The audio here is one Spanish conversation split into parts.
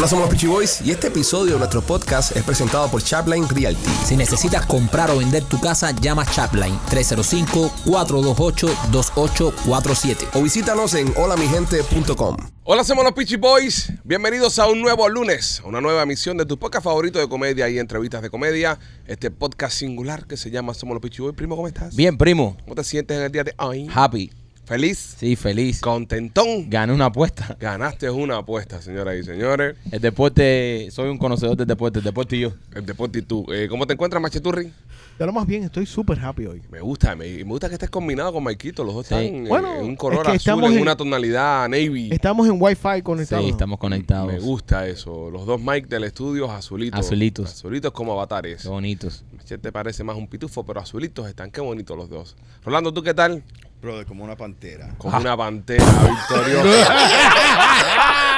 Hola, somos los Peachy Boys y este episodio de nuestro podcast es presentado por Chapline Realty. Si necesitas comprar o vender tu casa, llama Chapline 305-428-2847. O visítanos en holamigente.com. Hola, somos los Peachy Boys. Bienvenidos a un nuevo lunes, a una nueva emisión de tu podcast favorito de comedia y entrevistas de comedia. Este podcast singular que se llama Somos los Peachy Boys. Primo, ¿cómo estás? Bien, primo. ¿Cómo te sientes en el día de hoy? Happy. ¿Feliz? Sí, feliz. ¿Contentón? Gané una apuesta. Ganaste una apuesta, señoras y señores. El deporte, soy un conocedor del deporte, el deporte y yo. El deporte y tú. Eh, ¿Cómo te encuentras, Macheturri? Ya lo más bien, estoy súper happy hoy. Me gusta, me, me gusta que estés combinado con Maikito. Los dos Sí. están eh, Bueno, en un es color que azul, estamos en, en- una tonalidad navy. Estamos en Wi-Fi conectados. Sí, estamos conectados. Me gusta eso. Los dos mic del estudio azulitos. Azulitos. Azulitos como avatares. Qué bonitos. Machete parece más un pitufo, pero azulitos están. Qué bonitos los dos. Rolando, ¿tú qué tal? Brother, como una pantera. Como una pantera victoriosa.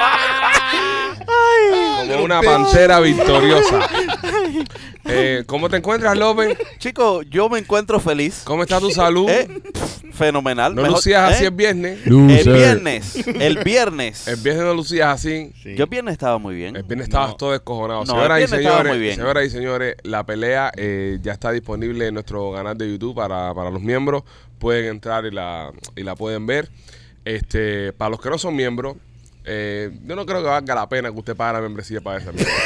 Como una pantera victoriosa. Eh, ¿Cómo te encuentras, López? Chico, yo me encuentro feliz. ¿Cómo está tu salud? Eh, fenomenal. no Mejor- lucías así ¿eh? el viernes. El viernes. El viernes. El viernes no lucías así. Sí. Yo el viernes estaba muy bien. El viernes estabas No. todo descojonado. No, señoras, y viernes estaba señores, muy bien. señoras y señores, la pelea eh, ya está disponible en nuestro canal de YouTube para, para los miembros. Pueden entrar y la, y la pueden ver. Este, para los que no son miembros, eh, yo no creo que valga la pena que usted pague la membresía para esa mierda.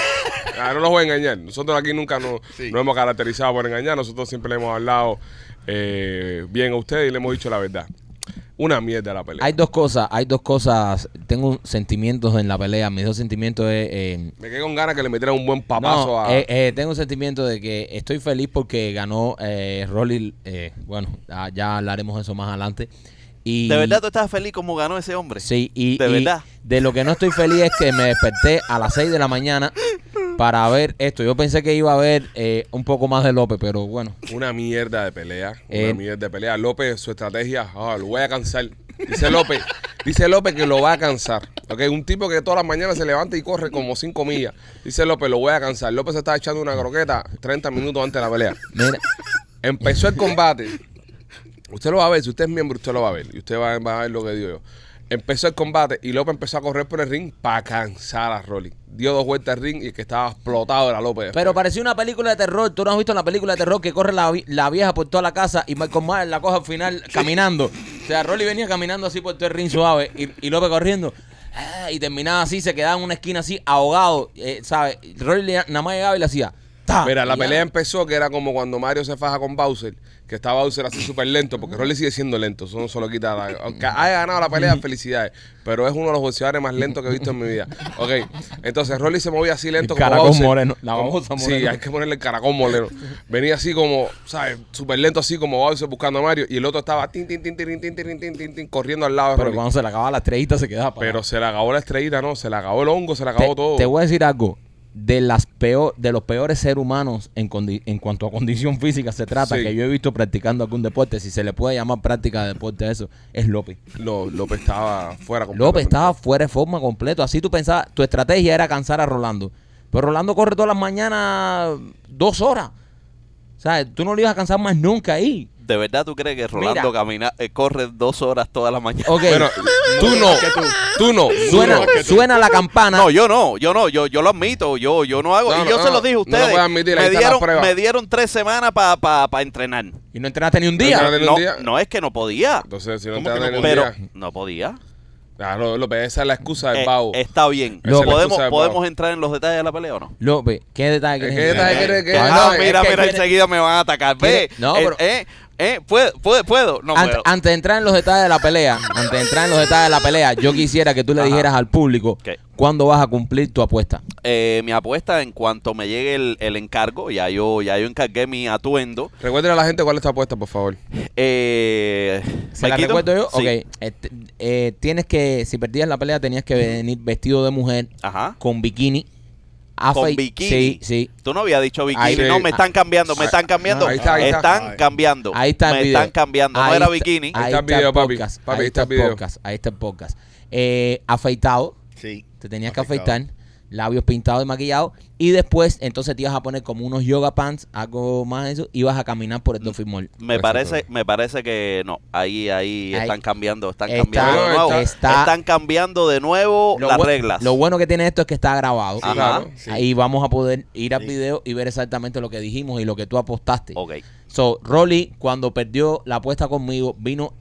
Ah, no los voy a engañar. Nosotros aquí nunca nos, Sí. nos hemos caracterizado por engañar. Nosotros siempre le hemos hablado eh, bien a usted y le hemos dicho la verdad. Una mierda la pelea. Hay dos cosas, hay dos cosas. Tengo sentimientos en la pelea. Mis dos sentimientos es... eh, Me quedé con ganas que le metieran un buen papazo no, a... eh, eh, tengo un sentimiento de que estoy feliz porque ganó eh, Rolly. eh, bueno, ya hablaremos de eso más adelante. Y, ¿De verdad tú estabas feliz como ganó ese hombre? Sí, y, ¿De y verdad? de lo que no estoy feliz es que me desperté a las 6 de la mañana para ver esto. Yo pensé que iba a ver eh, un poco más de López, pero bueno. Una mierda de pelea. Una Eh, mierda de pelea. López, su estrategia, ah, lo voy a cansar. Dice López, dice López que lo va a cansar. Ok, un tipo que todas las mañanas se levanta y corre como 5 millas. Dice López, lo voy a cansar. López se está echando una croqueta 30 minutos antes de la pelea. Mira, Empezó el combate. Usted lo va a ver, si usted es miembro, usted lo va a ver. Y usted va, va a ver lo que digo yo. Empezó el combate y López empezó a correr por el ring para cansar a Rolly. Dio dos vueltas al ring y el que estaba explotado era López. pero parecía una película de terror. Tú no has visto la película de terror que corre la, vi- la vieja por toda la casa y Michael Myers la coge al final caminando. O sea, Rolly venía caminando así por todo el ring suave y, y López corriendo. ah, Y terminaba así, se quedaba en una esquina así, ahogado. eh, ¿Sabes? Rolly le- nada más llegaba y le hacía. ¡Ta! Mira, la pelea empezó que era como cuando Mario se faja con Bowser, que está Bowser así súper lento, porque Rolly sigue siendo lento, eso no se lo quita. la- Aunque haya ganado la pelea, felicidades, pero es uno de los boxeadores más lentos que he visto en mi vida. Ok, entonces Rolly se movía así lento El como caracol Bowser. moreno, la Como- babosa Sí, hay que ponerle el caracol moreno. Venía así como, ¿sabes? Súper lento así como Bowser buscando a Mario, y el otro estaba tin, tin, tin, tin, tin, tin, tin, tin, tin, corriendo al lado de Pero Rolly. cuando se le acababa la estrellita se quedaba Pero parado. se le acabó la estrellita, ¿no? Se le acabó el hongo, se le acabó te, todo. te voy a decir algo. De las peor, de los peores seres humanos en, condi- en cuanto a condición física se trata, Sí. que yo he visto practicando algún deporte, si se le puede llamar práctica de deporte a eso, es López. López estaba fuera López estaba fuera de forma completo. Así tú pensabas, tu estrategia era cansar a Rolando. Pero Rolando corre todas las mañanas dos horas. O sea, tú no lo ibas a cansar más nunca ahí. ¿De verdad tú crees que Rolando Mira. camina, eh, corre dos horas todas las mañanas? Ok, Bueno, tú no, tú no. suena, tú no. suena la campana. No, yo no, yo no, yo, yo lo admito, yo, yo no hago. No, y no, yo no, se lo dije a no lo ustedes. admitir, ahí me, están las dieron, pruebas. me dieron tres semanas para pa, pa entrenar. Y no entrenaste ni un día. entrenaste ni un No, día. no es que no podía, Entonces, si no ¿Cómo te que dan no el pero día. no podía. Claro, López, esa es la excusa del Eh, pavo. está bien. Esa es la ¿Podemos, excusa del ¿podemos entrar en los detalles de la pelea o no? López, ¿qué detalle ¿Qué quieres detalle entrar? quieres que- Ah, no, es mira, que mira, quiere- enseguida me van a atacar. Ve, quiere- no, eh, pero- eh, eh, ¿puedo, puedo, puedo? No Ante- puedo. antes de entrar en los detalles de la pelea, antes de entrar en los detalles de la pelea, yo quisiera que tú le Ajá. dijeras al público ¿Qué? cuándo vas a cumplir tu apuesta. Eh, mi apuesta en cuanto me llegue el, el encargo, ya yo, ya yo encargué mi atuendo. Recuerden a la gente cuál es tu apuesta, por favor. Eh, ¿Se la recuerdo yo? Sí. Ok. Este, eh, tienes que, si perdías la pelea, tenías que venir vestido de mujer Ajá. con bikini. Con bikini. Sí, sí. Tú no habías dicho bikini. Ahí- no, me están cambiando, me están cambiando. Ahí está, ahí está. Están Ahí. cambiando. Ahí está el Me video. están cambiando. No era bikini. Ahí está el video, papi. podcast, Papi, ahí está el video. podcast. Ahí está el podcast. Eh, afeitado. Sí. Te tenías que afeitar. Labios pintados y maquillados. Y después, entonces te ibas a poner como unos yoga pants, algo más de eso, y vas a caminar por el Dolphin Mall. Me parece, me parece que no. Ahí, ahí, Ahí. están cambiando, están Está- cambiando de nuevo. está- están cambiando de nuevo las reglas. Lo bueno que tiene esto es que está grabado. Ajá. Claro. Sí. Ahí vamos a poder ir al Sí. video y ver exactamente lo que dijimos y lo que tú apostaste. Ok. So, Rolly, cuando perdió la apuesta conmigo, vino,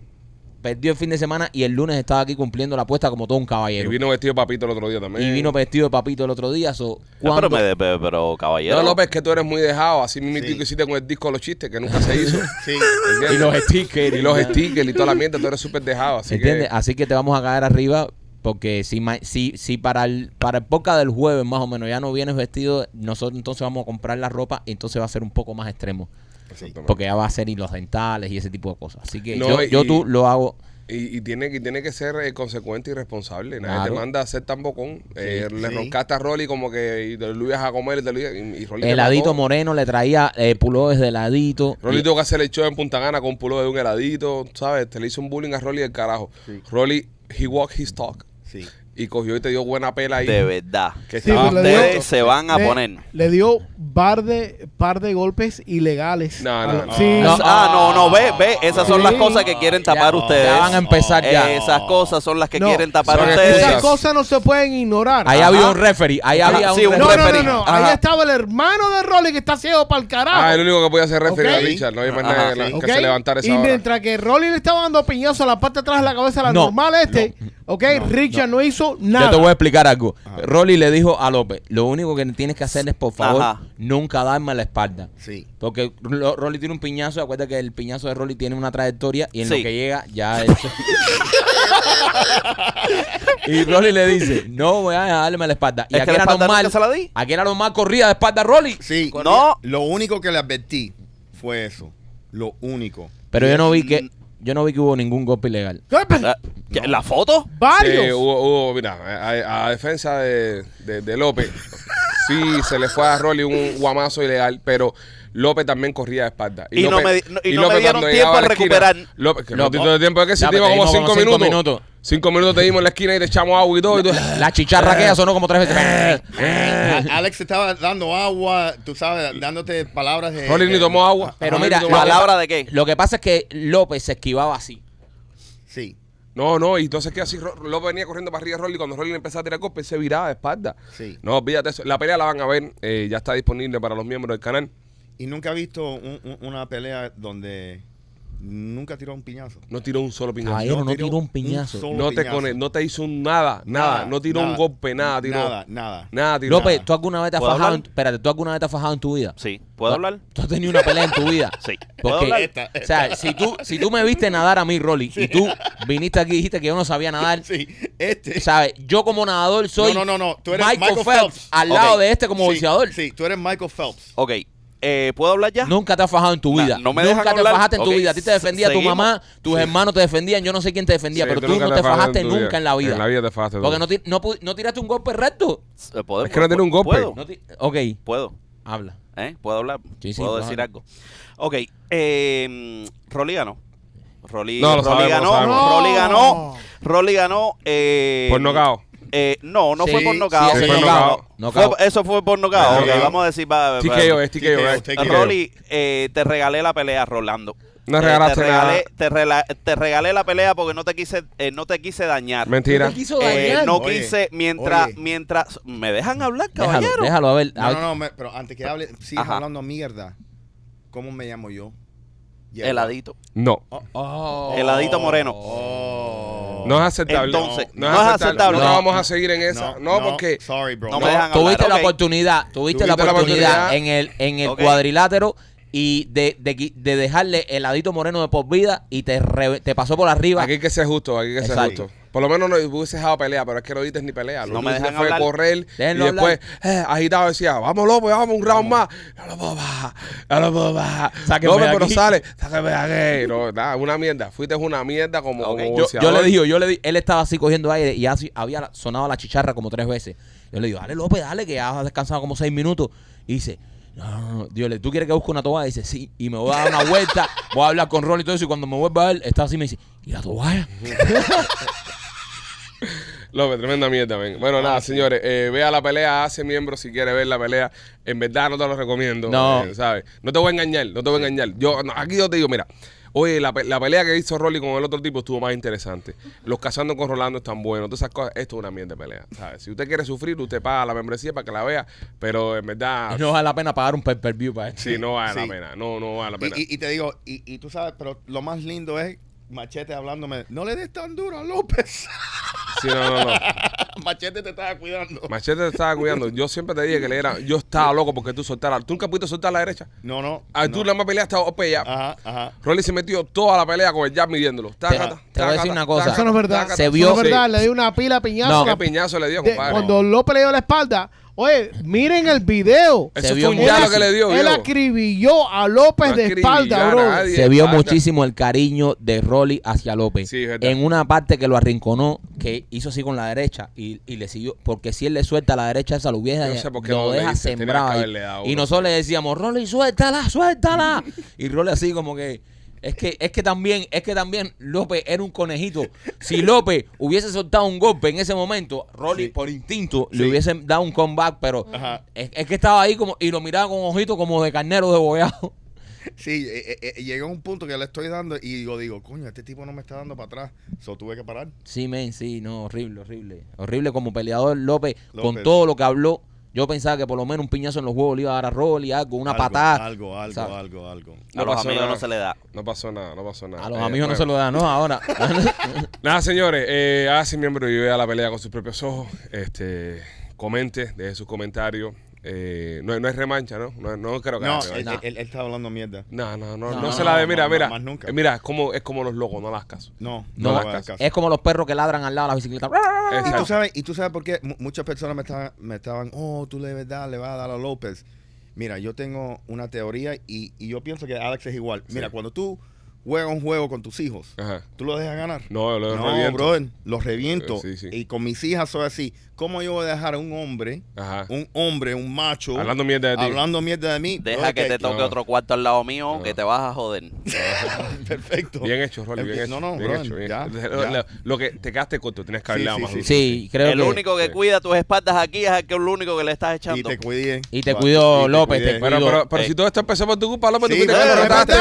perdió el fin de semana y el lunes estaba aquí cumpliendo la apuesta como todo un Y caballero. vino vestido de papito el otro día también. Y vino vestido de papito el otro día. So, Ah, pero, me- pero, pero, caballero. No, López, que tú eres muy dejado. Así mismo Sí. que hiciste con el disco de los chistes, que nunca se hizo. Sí. ¿entiendes? y los stickers. Y los stickers y toda la mierda, tú eres súper dejado. Así ¿Entiendes? que. Así que te vamos a caer arriba porque si, si, si para el para el podcast del jueves más o menos ya no vienes vestido, nosotros entonces vamos a comprar la ropa y entonces va a ser un poco más extremo. Exactamente. Porque ya va a ser y los dentales y ese tipo de cosas. Así que No, yo, yo tú lo hago. Y, y tiene, y tiene que ser eh, consecuente y responsable. Nadie Claro. te manda a ser tan bocón. Eh, le sí. roncaste a Rolly como que y te lo ibas a comer y, te lo ibas- y, y Rolly Heladito moreno le traía eh, pullovers de heladito. Rolly tuvo que hacer el show en Punta Gana con pulo de un heladito, ¿sabes? Te le hizo un bullying a Rolly del carajo. Rolly, he walked his talk. Sí. Y cogió y te dio buena pela ahí. De verdad. Que Sí, estaba pero le dio- Ustedes se van a le, poner. Le dio par de, par de golpes ilegales. No, no, no. Sí. No. ah, no, no, ve, ve. Esas son Sí. las cosas que quieren tapar Ya- ustedes. ya van a empezar ya. Esas cosas son las que No. quieren tapar ustedes. Esas cosas no se pueden ignorar. Ahí Ajá. había un referee. Ahí había un sí, un No, no, no, referee. no. Ahí estaba el hermano de Rolly que está ciego para el carajo. Ah, el único que podía hacer referir Ok. a Richard. No hay más nadie que, se levantara esa y hora. mientras que Rolly le estaba dando piñazo a la parte de atrás de la cabeza a la No, normal este, ¿ok? Richard no, hizo nada. Yo te voy a explicar algo. Rolly le dijo a López, lo único que tienes que hacer es, por favor, Ajá. nunca darme la espalda. Sí. Porque Ro- Rolly tiene un piñazo, acuérdate que el piñazo de Rolly tiene una trayectoria y en Sí. lo que llega ya se- Y Rolly le dice, no voy a darme la espalda. Y Es que aquí la era normal, nunca se la di. aquí era normal corrida de espalda a Rolly. Sí. No. Lo único que le advertí fue eso. Lo único. Pero yo no vi que yo no vi que hubo ningún golpe ilegal. ¿Qué? ¿La foto? Varios. Sí, hubo, hubo, mira, a, a defensa de, de- de López, sí se le fue a Rolly un guamazo ilegal, pero López también corría de espalda. Y no López- me no- y no me López dieron tiempo a esquina, recuperar. López, que no, dio tiempo, es que si ya, te iba como cinco como cinco minutos. minutos. Cinco minutos te dimos en la esquina y te echamos agua y todo. Y tú, La chicharra que sonó como tres veces. A- Alex estaba dando agua, tú sabes, dándote palabras de. Rolly ni de- tomó agua. Pero mira, ¿Palabra pa- de qué? Lo que pasa es que López se esquivaba así. Sí, No, no, y entonces que así López venía corriendo para arriba de Rolly cuando Rolly le empezaba a tirar golpes se viraba de espalda. sí. No, olvídate eso. La pelea la van a ver, eh, ya está disponible para los miembros del canal. Y nunca he visto un- un- una pelea donde nunca tiró un piñazo. No tiró un solo piñazo. Caballero, no tiró tiró un piñazo. no te piñazo. cone- no te hizo nada, nada, no tiró un golpe, nada, tiró. Nada, nada. Nada, tiró. López, ¿tú alguna vez te has ¿Puedo fajado? En, espérate, ¿tú alguna vez te has fajado en tu vida? Sí. ¿Puedo hablar? ¿Tú has tenido una pelea en tu vida? Sí. ¿Puedo Porque, hablar? o sea, si tú, si tú me viste nadar a mí, Rolly, y tú viniste aquí y dijiste que yo no sabía nadar, Sí, este. ¿sabes? Yo como nadador soy no, no, no, no. Tú eres Michael, Michael, Phelps, Phelps. al lado de este como sí, boxeador. Sí, tú eres Michael Phelps. Ok. Eh, ¿Puedo hablar ya? Nunca te has fajado en tu vida. no me Nunca te hablar. fajaste en tu vida. A ti te defendía tu seguimos. mamá, tus hermanos te defendían, yo no sé quién te defendía, Sí, pero tú no te te fajaste en tu nunca vida. en la vida. En la vida te fajaste. Porque no, ti- no, no tiraste un golpe recto. ¿puedo- Es que no tiene un golpe. ¿Puedo? No ok, ¿Puedo? habla. ¿Eh? ¿Puedo hablar? Sí, sí, ¿Puedo decir algo? Ok. Eh, Rolly ganó. No, sabemos, ganó. lo sabemos. Rolly No. ganó. Rolly ganó. Eh, Por nocao. Eh, no, no Sí, fue por sí, nocao. ese fue eso fue por nocao. Fue Ok, vamos a decir. va- va- TKO, es TKO, TKO, es TKO. Rolly, eh, te regalé la pelea, Rolando. No Eh, regalaste te, regalé, nada. te, rela- te regalé la pelea porque no te quise, eh, no te quise dañar. Mentira. ¿Qué te quiso Eh, dañar? no Oye, quise, mientras, oye. mientras, ¿me dejan hablar, Déjalo, caballero? déjalo a ver. a No, ver. no, no, me- pero antes que hable, sigas Ajá. hablando mierda. ¿Cómo me llamo yo? Hierba. Heladito. No. Oh. Heladito moreno. Oh. No es aceptable. Entonces, no, no es aceptable. No, No. vamos a seguir en esa. No, porque. Sorry, bro. No me dejan Tuviste hablar, la oportunidad, tuviste, la Tuviste la oportunidad oportunidad. en el, en el cuadrilátero y de, de, de dejarle heladito moreno de por vida y te, re- te pasó por arriba. Aquí hay que ser justo, aquí hay que ser justo. Por lo menos no hubiese dejado pelea, pero es que no dices ni pelea. Lo No me dejan fue hablar. correr Déjenlo y después eh, agitado decía, vamos López, vamos un round más. No lo puedo bajar, no lo puedo bajar. López, pero sale, sáqueme aquí. No, nada, una mierda. Fuiste una mierda como, Ok. como yo, le digo, yo le di, él estaba así cogiendo aire y así había sonado la chicharra como tres veces. Yo le digo, dale López, dale, que ya has descansado como seis minutos. Y dice, no, no, no. Digo, ¿tú quieres que busque una toalla? Dice, sí. Y me voy a dar una vuelta, voy a hablar con Ron y todo eso. Y cuando me vuelva a ver, está así y me dice, ¿y la toalla? López, tremenda mierda, ven. Bueno, nada, señores, eh, vea la pelea, hace miembro si quiere ver la pelea. En verdad no te lo recomiendo, No. eh, ¿sabes? No te voy a engañar, no te voy a engañar. Yo, no, aquí yo te digo, mira, oye, la, pe- la pelea que hizo Rolly con el otro tipo estuvo más interesante. Los cazando con Rolando están buenos, todas esas cosas. Esto es una mierda de pelea, ¿sabes? Si usted quiere sufrir, usted paga la membresía para que la vea, pero en verdad, no vale la pena pagar un pay-per-view para esto. sí, no vale Sí. la pena. No, no vale la pena. Y, y- y te digo, y, y tú sabes, pero lo más lindo es Machete hablándome, no le des tan duro a López. Sí, no, no, no. Machete te estaba cuidando. Machete te estaba cuidando. Yo siempre te dije que le era. Yo estaba loco porque tú soltaras. ¿Tú nunca pudiste soltar la derecha? No, no. Ah, no. tú nada más peleaste a ya. Ajá, ajá. Rolly se metió toda la pelea con el jab midiéndolo. Taca, te voy a decir una cosa. Eso no es verdad. taca, Se Eso vio- no es verdad. Sí. Le dio una pila piñazo. No. la- Qué piñazo le dio, de- compadre. cuando López le dio la espalda. Oye, miren el video. Eso Se fue vio un fácil. que le dio, Él acribilló a López No de espalda, a bro. Se vio muchísimo el cariño de Rolly hacia López. Sí, en una parte que lo arrinconó, que hizo así con la derecha y, y le siguió. Porque si él le suelta la derecha, esa lo no sé por qué lo no deja sembrado. Y uno. nosotros le decíamos, Rolly, suéltala, suéltala. y Rolly así como que. Es que, es que también, es que también López era un conejito. Si López hubiese soltado un golpe en ese momento, Rolly Sí. por instinto Sí. le hubiese dado un comeback, pero es, es que estaba ahí como y lo miraba con ojitos como de carnero de Sí, eh, eh, eh, llegó a un punto que le estoy dando y yo digo, coño, este tipo no me está dando para atrás. So tuve que parar. Sí, men, sí, no, horrible, horrible. Horrible como peleador López, con López. todo lo que habló. Yo pensaba que por lo menos un piñazo en los huevos le iba a dar a Rolly, algo, una Algo, patada. Algo, algo, ¿sabes? algo, algo. No a los amigos nada. no se le da. No pasó nada, no pasó nada. A los Eh, amigos no se lo dan, ¿no? Ahora. Nada, señores, eh, hágase miembro y vea la pelea con sus propios ojos. Este, comente, deje sus comentarios. Eh, no, no es remancha, ¿no? No, no creo que No, haya él, revancha. él- él- hablando mierda. No, no, no, no, No, se la de. Mira, mira. más nunca. eh, Mira, es como, es como los locos, no las caso. No, No, no, es le hagas caso. caso. es como los perros que ladran al lado de la bicicleta. Y Exacto. tú sabes, y tú sabes por qué Mu- muchas personas me estaban, me estaban, oh, tú de verdad le vas a dar a López. Mira, yo tengo una teoría y, y yo pienso que Alex es igual. Mira, cuando tú juegas un juego con tus hijos, Ajá. tú los dejas ganar. No, lo No, reviento. brother, los reviento. Eh, sí, sí. Y con mis hijas soy así. ¿Cómo yo voy a dejar a un hombre, Ajá. un hombre, un macho, Hablando mierda de ti. hablando mierda de mí? Deja que te toque no. otro cuarto al lado mío No. que te vas a joder. Perfecto. Bien hecho, Rolly, bien hecho. no, no, bien brother, hecho, bien ya, hecho. ya. Lo, que te quedaste corto, tienes que Sí, dado sí, más sí. Sí, creo el que. único que sí. cuida tus espaldas aquí es el que el único que le estás Y echando. te cuidé. Y te cuidó y te López, cuidé. te Pero, pero, pero Eh. si todo esto empezó por tu culpa, López, Sí, tú fuiste que lo es retaste.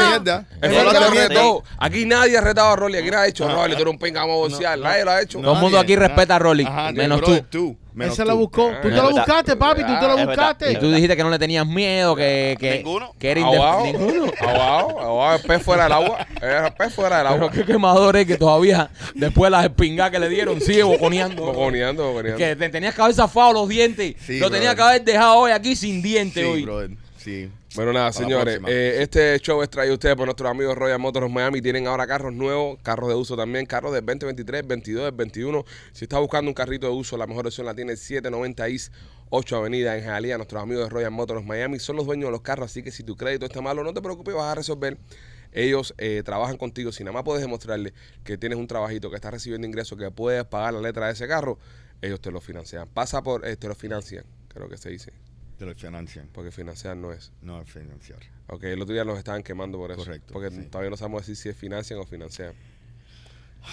Sí. Aquí nadie ha retado a Rolly. Aquí nadie ha hecho. Rolly, tú eres un pinga, vamos a boxear. Nadie lo ha hecho. No. Todo el mundo aquí respeta a Rolly, Ajá, menos tú. Menos se tú. la buscó. Tú te la buscaste, papi. Tú te Es la verdad. buscaste. Y tú dijiste que no le tenías miedo, que. que Ninguno. Que era indef- Ninguno. ahogado, ahogado, el pez fuera del agua. El pez fuera del Pero agua. qué quemador es que todavía, después de las espingas que le dieron, sigue boconeando. Boconeando, boconeando. Que te tenías que haber zafado los dientes. Sí, lo tenías brother. que haber dejado hoy aquí sin dientes Sí, hoy. brother. Sí. Bueno, nada, señores, eh, este show es traído a ustedes por nuestros amigos Royal Motors Miami. Tienen ahora carros nuevos, carros de uso también, carros del 2023, 22, del 21. Si estás buscando un carrito de uso, la mejor opción la tiene el 790 East 8 Avenida en Jalía. Nuestros amigos de Royal Motors Miami son los dueños de los carros, así que si tu crédito está malo, no te preocupes, vas a resolver. Ellos eh, trabajan contigo. Si nada más puedes demostrarle que tienes un trabajito, que estás recibiendo ingresos, que puedes pagar la letra de ese carro, ellos te lo financian. Pasa por, eh, te lo financian, creo que se dice, Te lo financian. porque financiar no es. No es financiar. Ok, el otro día nos estaban quemando por eso. Correcto, Porque sí. todavía no sabemos decir si es financian o financian.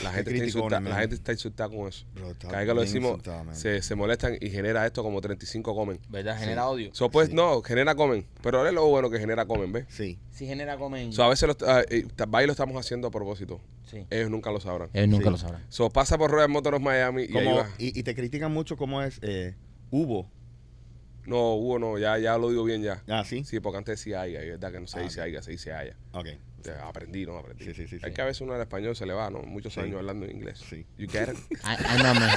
La Qué gente, está insulta, la gente está insultada con eso. Cada vez que lo decimos, se, se molestan y genera esto como 35 comen. ¿Verdad? Genera odio. So, pues, Sí. no, genera comen. Pero ahora es lo bueno que genera comen, ¿ves? Sí. Si genera comen. So, a veces lo, ah, eh, lo estamos haciendo a propósito. sí. Ellos nunca lo sabrán. Él nunca Sí. lo sabrá. So, pasa por Royal Motors Miami y ahí Como, va. y, y te critican mucho cómo es eh, Hugo. No, Hugo, no, ya, ya lo digo bien ya. Ah, sí. Sí, porque antes decía Aiga, y es verdad que no se Ah, dice ok. Aiga, se dice Aya. Ok. O sea, aprendí, ¿no? Aprendí. Sí, sí, sí, Hay sí. que a veces uno en español se le va, ¿no? Muchos Sí. años hablando en inglés. Sí. You get it? Ay, ay, no, man.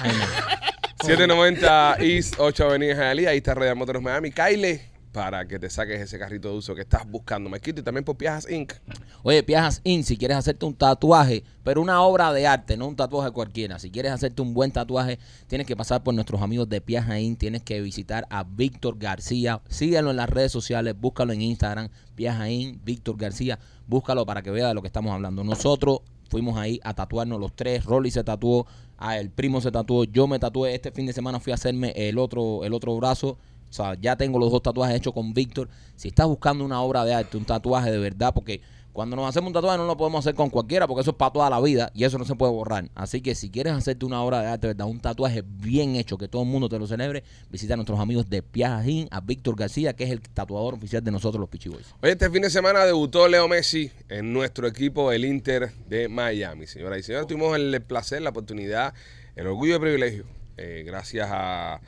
Ay, no. 790 East 8 Avenida Jalía, ahí está Royal Motors Miami. Kyle, para que te saques ese carrito de uso que estás buscando. Me quito y también por Piajas Inc. Oye, Piajas In, si quieres hacerte un tatuaje, pero una obra de arte, no un tatuaje cualquiera. Si quieres hacerte un buen tatuaje, tienes que pasar por nuestros amigos de Piajas In, tienes que visitar a Víctor García. Síguelo en las redes sociales, búscalo en Instagram, Piajas In, Víctor García. Búscalo para que vea de lo que estamos hablando. Nosotros fuimos ahí a tatuarnos los tres. Rolly se tatuó, el primo se tatuó, yo me tatué. Este fin de semana fui a hacerme el otro, el otro brazo. O sea, ya tengo los dos tatuajes hechos con Víctor. Si estás buscando una obra de arte, un tatuaje de verdad, porque Cuando nos hacemos un tatuaje no lo podemos hacer con cualquiera porque eso es para toda la vida y eso no se puede borrar. Así que si quieres hacerte una obra de arte, ¿verdad? Un tatuaje bien hecho, que todo el mundo te lo celebre, visita a nuestros amigos de Piajín, a Víctor García, que es el tatuador oficial de nosotros los Pichi Boys. Oye, este fin de semana debutó Leo Messi en nuestro equipo, el Inter de Miami. Señoras y señores, tuvimos el placer, la oportunidad, el orgullo y el privilegio, eh, gracias a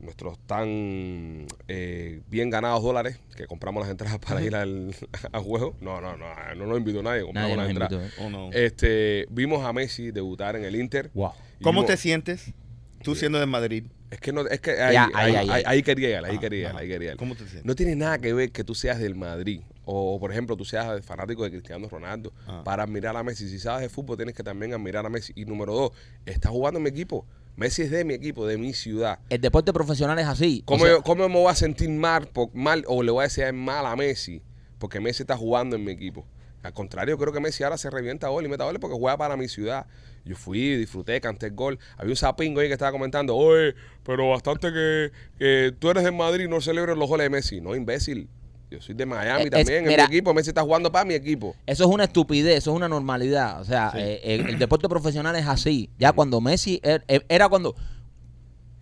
nuestros tan eh, bien ganados dólares que compramos las entradas para ir al, juego. No, no, no, no nos invitó nadie, compramos las entradas. invitó, ¿eh? Oh, no. Este, vimos a Messi debutar en el Inter. Wow. ¿Cómo vimos- te sientes tú siendo de Madrid? Es que no, es que ahí, Ya, ahí, ahí, ahí, ahí- ahí. ahí quería llegar, ahí quería llegar, ajá. ahí quería. ¿Cómo te sientes? No tiene nada que ver que tú seas del Madrid o, por ejemplo, tú seas fanático de Cristiano Ronaldo Ah. para admirar a Messi. Si sabes de fútbol, tienes que también admirar a Messi. Y número dos, está jugando en mi equipo. Messi es de mi equipo, de mi ciudad. El deporte profesional es así. O ¿Cómo, sea, yo- cómo me voy a sentir mal, por- mal o le voy a decir mal a Messi porque Messi está jugando en mi equipo? Al contrario, creo que Messi ahora se revienta gol y meta goles porque juega para mi ciudad. Yo fui, disfruté, canté el gol. Había un sapingo ahí que estaba comentando, oye, pero bastante que, que tú eres de Madrid y no celebres los goles de Messi. No, imbécil. Yo soy de Miami Eh, es- también, en mira. mi equipo. Messi está jugando para mi equipo. Eso es una estupidez, eso es una normalidad. O sea, eh, el, el deporte profesional es así. Ya cuando Messi er- er- era cuando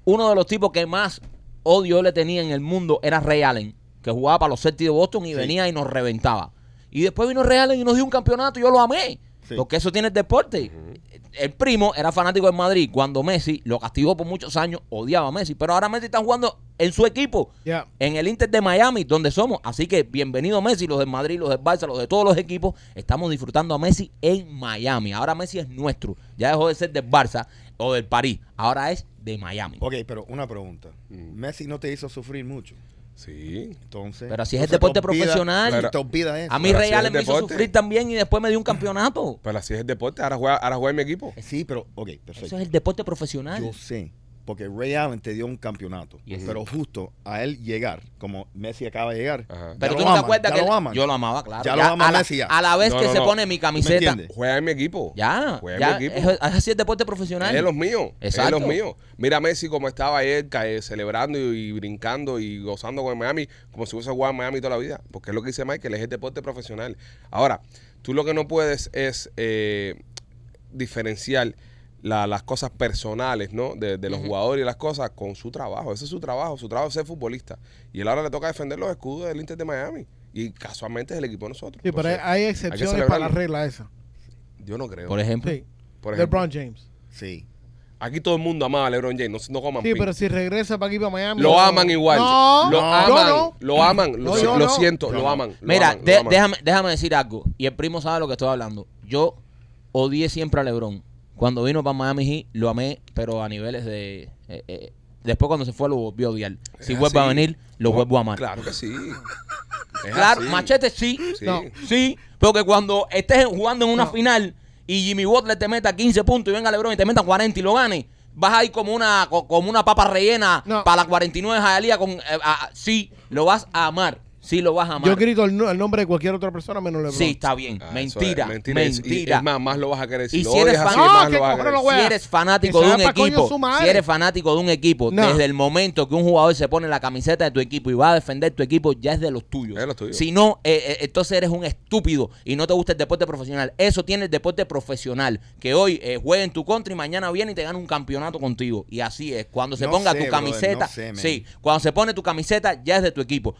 uno de los tipos que más odio le tenía en el mundo era Ray Allen, que jugaba para los Celtics de Boston y venía y nos reventaba. Y después vino Ray Allen y nos dio un campeonato y yo lo amé. Sí. Porque eso tiene el deporte. El primo era fanático del Madrid cuando Messi lo castigó por muchos años, odiaba a Messi. Pero ahora Messi está jugando en su equipo en el Inter de Miami, donde somos. Así que bienvenido Messi, los del Madrid, los del Barça, los de todos los equipos. Estamos disfrutando a Messi en Miami. Ahora Messi es nuestro. Ya dejó de ser del Barça o del París. Ahora es de Miami. Ok, pero una pregunta. Mm. Messi no te hizo sufrir mucho. Sí. Entonces. Pero así es el deporte profesional. Pero te olvida eso. A mí Allen el me hizo sufrir también y después me dio un campeonato. Pero así es el deporte. Ahora juega, ahora juega en mi equipo. Sí, pero, ok, perfecto. Eso es el deporte profesional. Yo sé, porque Ray Allen te dio un campeonato. Yes. Pero justo a él llegar, como Messi acaba de llegar, Ajá. Pero tú no te acuerdas ya que lo yo lo amaba, claro. Ya lo ama a, la, Messi ya. a la vez No, que no, se no. pone mi camiseta. Juega en mi equipo. Ya, Juega ya en mi equipo. es, así el deporte profesional. Es los míos. Es los míos. Mira a Messi como estaba ayer eh, celebrando y, y brincando y gozando con el Miami como si hubiese jugado en Miami toda la vida. Porque es lo que dice Michael, es el deporte profesional. Ahora, tú lo que no puedes es eh, diferenciar la- las cosas personales, ¿no? De, de los jugadores y las cosas con su trabajo. Ese es su trabajo. Su trabajo es ser futbolista. Y él ahora le toca defender los escudos del Inter de Miami. Y casualmente es el equipo de nosotros. Sí, pero hay, excepciones para la regla esa. Yo no creo. Por ejemplo. Sí. Por ejemplo, LeBron James. Sí. aquí todo el mundo amaba a LeBron James. No, no coman Sí, pin. pero si regresa para aquí, para Miami. Lo no. aman igual. No, lo no, aman. Lo aman. Lo, No, si- yo lo no. siento. Lo aman. lo Mira, lo aman. déjame, déjame decir algo. Y el primo sabe lo que estoy hablando. Yo odié siempre a LeBron. Cuando vino para Miami Heat, lo amé, pero a niveles de... eh, eh, después cuando se fue lo volvió a odiar. Si Es vuelve a venir, lo vuelvo a amar. Claro que sí. Es Claro, así. machete sí. Sí. No. Sí, porque cuando estés jugando en una No. final y Jimmy Butler te meta 15 puntos y venga LeBron y te meta 40 y lo gane, vas a ir como una, co- como una papa rellena No. para la 49 de Hialeah con... eh, sí, lo vas a amar. Sí, lo vas a amar. Yo grito el, no- el nombre de cualquier otra persona menos LeBron. Sí, está bien. Ah, eso mentira, es mentira. Es- y- es más, más lo vas a querer. Si Y lo si eres odias así, fan- No, más que lo vas a cojones querer. lo voy Si eres fanático que de un vaya pa' coño equipo, su madre. si eres fanático de un equipo, No. desde el momento que un jugador se pone la camiseta de tu equipo y va a defender tu equipo, ya es de los tuyos. Es de los tuyos. Si no, eh, eh, entonces eres un estúpido y no te gusta el deporte profesional. Eso tiene el deporte profesional, que hoy eh, juega en tu contra y mañana viene y te gana un campeonato contigo. Y así es. Cuando se No ponga sé, tu brother, camiseta, no sé, man. sí, cuando se pone tu camiseta, ya es de tu equipo.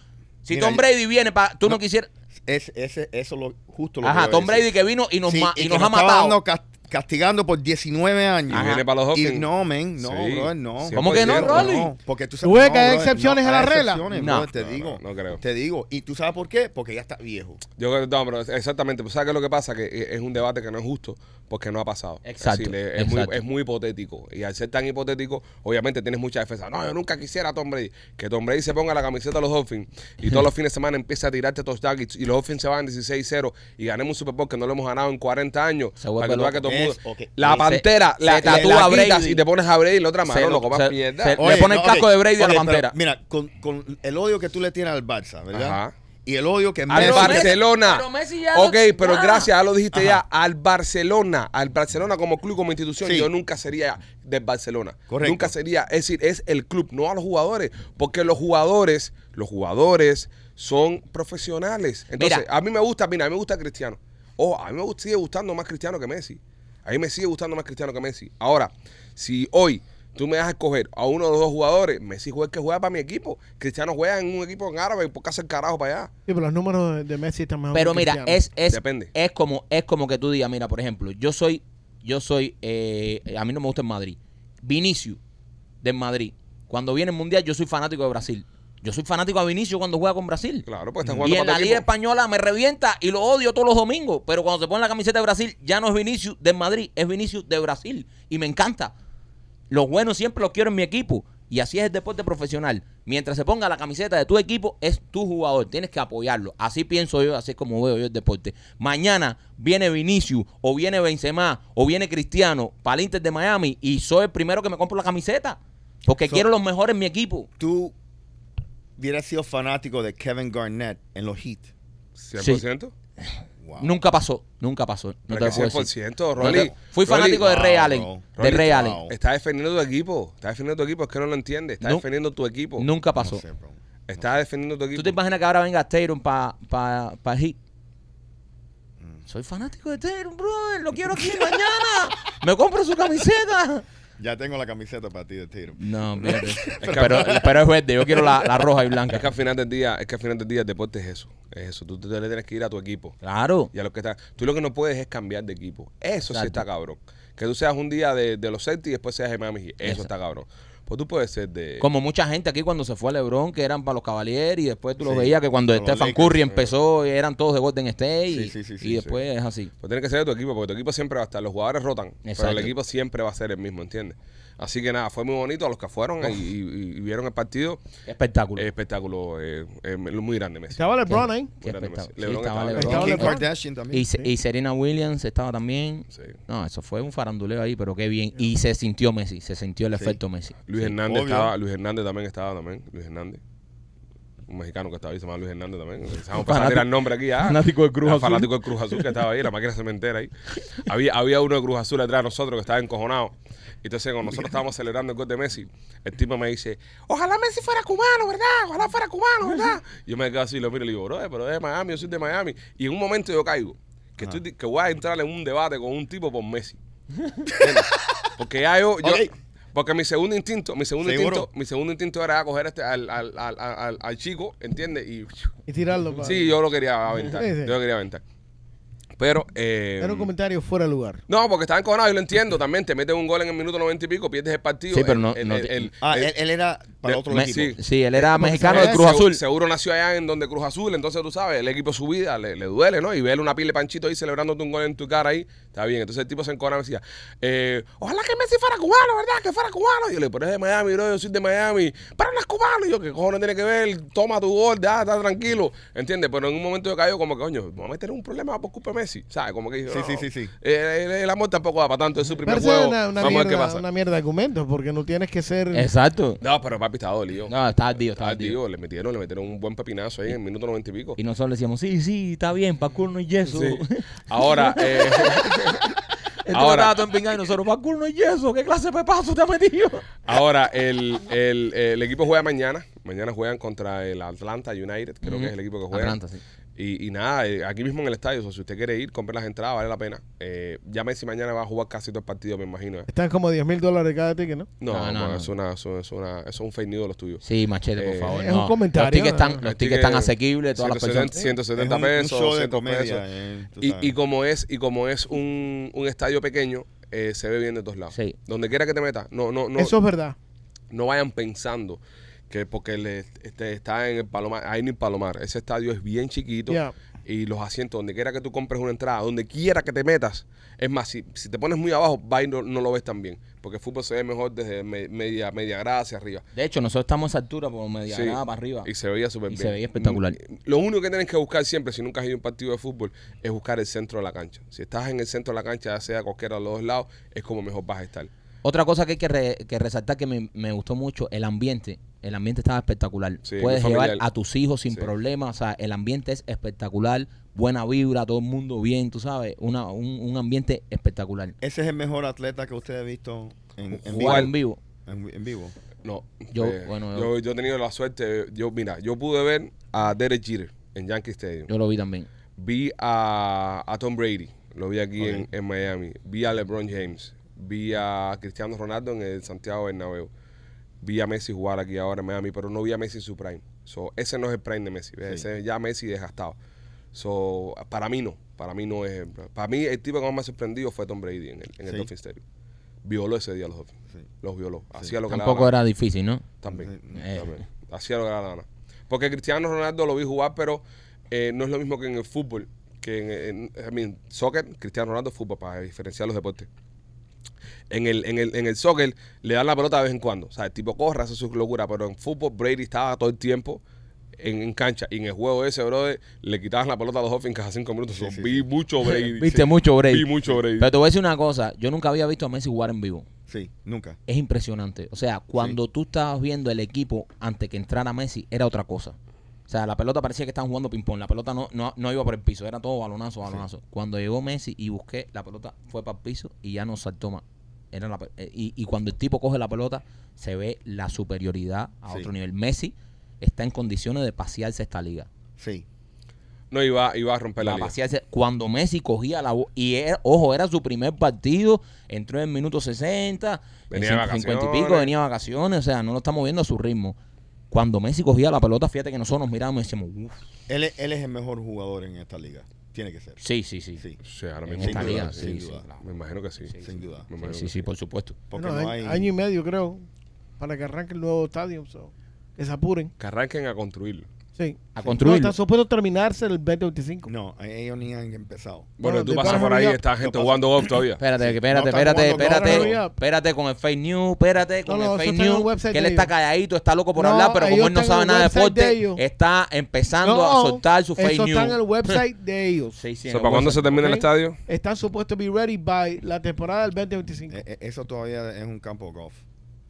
Si Mira, Tom Brady viene para, tú no, no, quisieras, Es, ese, eso lo, justo lo que ajá, Tom decir. Brady que vino y nos, Sí, ma- y nos nos ha matado. castigando por 19 años. Viene para los Y no, men, no, Sí, brother, no. ¿Cómo que no, 100%. Rolly? No, porque tú ¿Tú ves que hay excepciones a la regla? No. te No, digo. no, no creo. Te digo. ¿Y tú sabes por qué? Porque ya está viejo. Yo creo no, pero exactamente. Pues, ¿sabes qué es lo que pasa? Que e- es un debate que no es justo porque no ha pasado. Exacto, Es, decir, es, muy, es muy hipotético. Y al ser tan hipotético, obviamente tienes mucha defensa. No, yo nunca quisiera a Tom Brady. Que Tom Brady se ponga la camiseta de los Dolphins y todos los fines de semana empiece a tirarte touchdowns y, y los Dolphins se van 16-0 y ganemos un Super Bowl que no lo hemos ganado en 40 años. Se vuelve para que tú que loco. todo el mundo-. La Se- pantera, se la, la, tatúa la a Brady. quitas y te pones a Brady en la otra mano. Se- no comas se- mierda. se- Le pone el casco de Brady a la pantera. mira, con, con el odio que tú le tienes al Barça, ¿verdad? Ajá. Y el odio que Al Messi- Messi- Barcelona. pero Messi ya ok, lo- pero gracias, ya lo dijiste Ajá. ya. Al Barcelona, al Barcelona como club, como institución, Sí. yo nunca sería del Barcelona. Correcto. Nunca sería, es decir, es el club, no a los jugadores. Porque los jugadores, los jugadores son profesionales. Entonces, Mira. a mí me gusta, mira, a mí me gusta Cristiano. Ojo, a mí me sigue gustando más Cristiano que Messi. A mí me sigue gustando más Cristiano que Messi. Ahora, si hoy tú me das a escoger a uno de los dos jugadores, Messi juega que juega para mi equipo. Cristiano juega en un equipo en árabe, ¿por qué hace el carajo para allá? Sí, pero los números de- de Messi están mejor Pero que mira, es, es, Depende. es como es como que tú digas, mira, por ejemplo, yo soy, yo soy, eh, a mí no me gusta el Madrid. Vinicius del Madrid. Cuando viene el mundial, yo soy fanático de Brasil. Yo soy fanático de Vinicius cuando juega con Brasil. Claro, pues están Y jugando en para la Liga equipo. Española me revienta y lo odio todos los domingos. Pero cuando se pone la camiseta de Brasil, ya no es Vinicius de Madrid, es Vinicius de Brasil. Y me encanta. Los buenos siempre los quiero en mi equipo. Y así es el deporte profesional. Mientras se ponga la camiseta de tu equipo, es tu jugador. Tienes que apoyarlo. Así pienso yo, así es como veo yo el deporte. Mañana viene Vinicius, o viene Benzema, o viene Cristiano para el Inter de Miami. Y soy el primero que me compro la camiseta. Porque So- quiero los mejores en mi equipo. Tú hubieras sido fanático de Kevin Garnett en los Heat. 100%. Wow. Nunca pasó, nunca pasó. No Pero te que lo puedo decir. 100%, No Rolly. te- Fui Rolly, fanático de wow, Ray Allen. bro. De Rolly, Ray Allen. wow. Está defendiendo tu equipo. Está defendiendo tu equipo. Es que no lo entiende. Está defendiendo tu equipo. Nunca No pasó. sé, bro. Está defendiendo tu equipo. ¿Tú te imaginas que ahora venga Tatum para pa, pa Heat? Soy fanático de Tatum, brother. Lo quiero aquí mañana. Me compro su camiseta. Ya tengo la camiseta para ti de tiro. No, fíjate. pero, pero es verde. Yo quiero la, la roja y blanca. Es que al final del día, es que al final del día el deporte es eso. Es eso. Tú, tú le tienes que ir a tu equipo. Claro. Y a los que están. Tú lo que no puedes es cambiar de equipo. Eso sí está cabrón. Que tú seas un día de, de los Celtics y después seas de Miami. Eso Eso. está cabrón. Pues tú puedes ser de. Como mucha gente aquí cuando se fue a LeBron, que eran para los Cavaliers, y después tú lo Sí, veías que cuando Stephen. Curry empezó, eran todos de Golden State, y, Sí, sí, y después es así. Pues tienes que ser de tu equipo, porque tu equipo siempre va a estar. Los jugadores rotan, pero el equipo siempre va a ser el mismo, ¿entiendes? Así que nada, fue muy bonito a los que fueron y, y- y vieron el partido. Espectáculo. Eh, espectáculo eh, eh, muy grande, Messi. Estaba LeBron ahí. Muy Qué grande Messi. espectáculo. Sí, LeBron estaba estaba- LeBron. Estaba Kim LeBron. Kardashian también. Y, Se- y Serena Williams estaba también. Sí. No, eso fue un faranduleo ahí, pero qué bien. Y se sintió Messi, se sintió el Sí. efecto Messi. Luis Sí. Hernández obvio. estaba, Luis Hernández también estaba también, Luis Hernández. Un mexicano que estaba ahí, se llama Luis Hernández también. Vamos a empezar a Fanático- tirar nombre aquí ya. fanático del Cruz Era Azul. Fanático del Cruz Azul que estaba ahí, la máquina cementera ahí. Había, había uno de Cruz Azul detrás de nosotros que estaba encojonado. Entonces, cuando nosotros estábamos celebrando el gol de Messi, el tipo me dice, ojalá Messi fuera cubano, ¿verdad? Ojalá fuera cubano, ¿verdad? Yo me quedo así y lo miro y le digo, bro, pero es de Miami, yo soy de Miami. Y en un momento yo caigo, que, estoy, que voy a entrar en un debate con un tipo por Messi. ¿Entiendes? Porque ya yo, yo Ok. porque mi segundo instinto, mi segundo ¿Seguro? instinto, mi segundo instinto era coger este al, al, al, al, chico, ¿entiendes? Y Y tirarlo. para- sí, yo lo quería aventar. Yo lo quería aventar. Pero eh, Era un comentario fuera de lugar. no, porque estaba encojonado, yo lo entiendo también. Te metes un gol en el minuto noventa y pico, pierdes el partido. Sí, pero no- el- no el- te- el- Ah, el- él, él era para de- otro me- equipo. sí. Sí, él era mexicano de Cruz Azul. seguro nació allá en donde Cruz Azul, entonces tú sabes, el equipo su vida le, le duele, ¿no? Y ver una pila de panchito ahí celebrándote un gol en tu cara ahí, está bien. Entonces el tipo se encona y me decía, eh, ojalá que Messi fuera cubano, ¿verdad? Que fuera cubano. Y yo le digo, pero es de Miami, bro, yo soy de Miami. Pero no es cubano. Y yo, ¿qué cojones tiene que ver? Toma tu gol, ya, está tranquilo. ¿Entiendes? Pero en un momento yo caigo como que, coño, vamos a meter un problema por culpa de Messi. ¿Sabes? Como que Sí, no, sí, sí, sí. eh, el, el amor tampoco va para tanto, es su primer juego. una, una Vamos a ver qué mierda, pasa. una mierda de argumentos, porque no tienes que ser. Exacto. No, pero papi estaba dolido. No, Estaba estaba ardido. ardido, le metieron, le metieron un buen pepinazo ahí en el minuto noventa y pico. Y nosotros le decíamos, sí, sí, está bien, para culo no hay yeso. Sí. Ahora, eh, Ahora- estaba todo y nosotros, para culo no hay yeso. ¿Qué clase de pepazo te ha metido? ahora el, el, el equipo juega mañana. Mañana juegan contra el Atlanta United, creo Ujú. que es el equipo que juega. Atlanta, sí. Y, y nada, eh, aquí mismo en el estadio, o sea, si usted quiere ir, compre las entradas, vale la pena. Eh, ya Messi mañana va a jugar casi todo el partido, me imagino. eh. Están como 10 mil dólares cada ticket, ¿no? No, No, no, no, no. Es, una, eso, es una, eso es un fake news de los tuyos. Sí, machete, por Eh, favor. es no. un comentario, Los tickets están, los tickets ticket, están asequibles, todas las 170, personas. 170 Es un- un pesos, show de 200 comedia, pesos. eh, Y, y como es, y como es un, un estadio pequeño, eh, se ve bien de todos lados. Sí. Donde quiera que te metas, no, no, no, Eso es verdad. no vayan pensando que porque le, este, está en el Palomar, ahí en el Palomar, ese estadio es bien chiquito y los asientos, donde quiera que tú compres una entrada, donde quiera que te metas, es más, si, si te pones muy abajo, va y no, no lo ves tan bien, porque el fútbol se ve mejor desde me- media, media grada hacia arriba. De hecho, nosotros estamos a esa altura por media Sí. grada para arriba. Y se veía súper Y bien. se veía espectacular. Lo único que tienes que buscar siempre, si nunca has ido a un partido de fútbol, es buscar el centro de la cancha. Si estás en el centro de la cancha, ya sea cualquiera de los dos lados, es como mejor vas a estar. Otra cosa que hay que, re- que resaltar que me, me gustó mucho, el ambiente. El ambiente estaba espectacular. Sí, Puedes llevar a tus hijos sin Sí. problema. O sea, el ambiente es espectacular. Buena vibra, todo el mundo bien, tú sabes. Una, un, un ambiente espectacular. Ese es el mejor atleta que usted ha visto en, en vivo. Jugar en vivo. En, en vivo. No, Yo, eh, bueno, yo, yo he tenido la suerte, yo, mira, yo pude ver a Derek Jeter en Yankee Stadium. Yo lo vi también. Vi a, a Tom Brady, lo vi aquí en, en Miami. Vi a LeBron James. Vi a Cristiano Ronaldo en el Santiago Bernabéu. Vi a Messi jugar aquí ahora en Miami, pero no vi a Messi en su prime. So, ese no es el prime de Messi. Sí. Ese es ya Messi desgastado. So, para mí no. Para mí no es. Para mí, el tipo que más me ha sorprendido fue Tom Brady en el, en el Sí. Dolphin Stadium. Violó ese día a los Dolphins. Sí. Los violó. Hacía lo que Tampoco la era difícil, ¿no? también. Eh. también. Hacía lo que daba la gana. Porque Cristiano Ronaldo lo vi jugar, pero eh, no es lo mismo que en el fútbol. Que en, en I mean, soccer, Cristiano Ronaldo, fútbol, para diferenciar los deportes. En el, en, el, en el soccer le dan la pelota de vez en cuando. O sea, el tipo corre, hace su locura. Pero en fútbol, Brady estaba todo el tiempo en, en cancha. Y en el juego ese, brother, le quitaban la pelota a los Dolphins cada cinco minutos. Sí, So, sí, vi sí. mucho Brady. Viste Sí. mucho Brady. Vi mucho Brady. Pero te voy a decir una cosa, yo nunca había visto a Messi jugar en vivo. Sí, nunca. Es impresionante. O sea, cuando tú estabas viendo el equipo antes que entrara Messi, era otra cosa. O sea, la pelota parecía que estaban jugando ping-pong. La pelota no, no, no iba por el piso, era todo balonazo, balonazo. Cuando llegó Messi y busqué, la pelota fue para el piso y ya no saltó más. Era la eh, y, y cuando el tipo coge la pelota, se ve la superioridad a Sí. otro nivel. Messi está en condiciones de pasearse esta liga. Sí. No iba, iba a romper la, La liga. pasearse- cuando Messi cogía la bo- y era- ojo, era su primer partido, entró en el minuto 60, Venía en de 50 y vacaciones. pico, venía de vacaciones, o sea, no lo estamos viendo a su ritmo. Cuando Messi cogía la pelota, fíjate que nosotros nos mirábamos y decíamos, uff, Él, es- él es el mejor jugador en esta liga. Tiene que ser. sí, sí, sí. Sí, Sí, ahora En mismo. esta liga, sin sí, duda. sí, claro. Me imagino que sí. sin duda. Me imagino Sí, que sí, por supuesto. Porque Bueno, no año, hay... año y medio, creo, para que arranque el nuevo estadio. so, que se apuren. Que arranquen a construirlo. Sí. A No, construirlo. está supuesto terminarse el 2025. No, ellos ni han empezado. Bueno, Bueno, tú de pasas por ahí y maneras, está gente jugando golf todavía. Espérate, espérate, No está espérate, jugando espérate, todavía. espérate con el fake news, espérate con No, no, el eso fake está en el news, website que él de está ellos. calladito, está loco por No, hablar, pero como ellos él no están sabe el nada de website de deporte, ellos. está empezando a soltar su fake eso news. está en el website de ellos. Sí, sí, en So, el ¿Para cuándo se website. termina el Ok. estadio? Están supuestos to be ready by la temporada del 2025. Eh, eh, eso todavía es un campo de golf.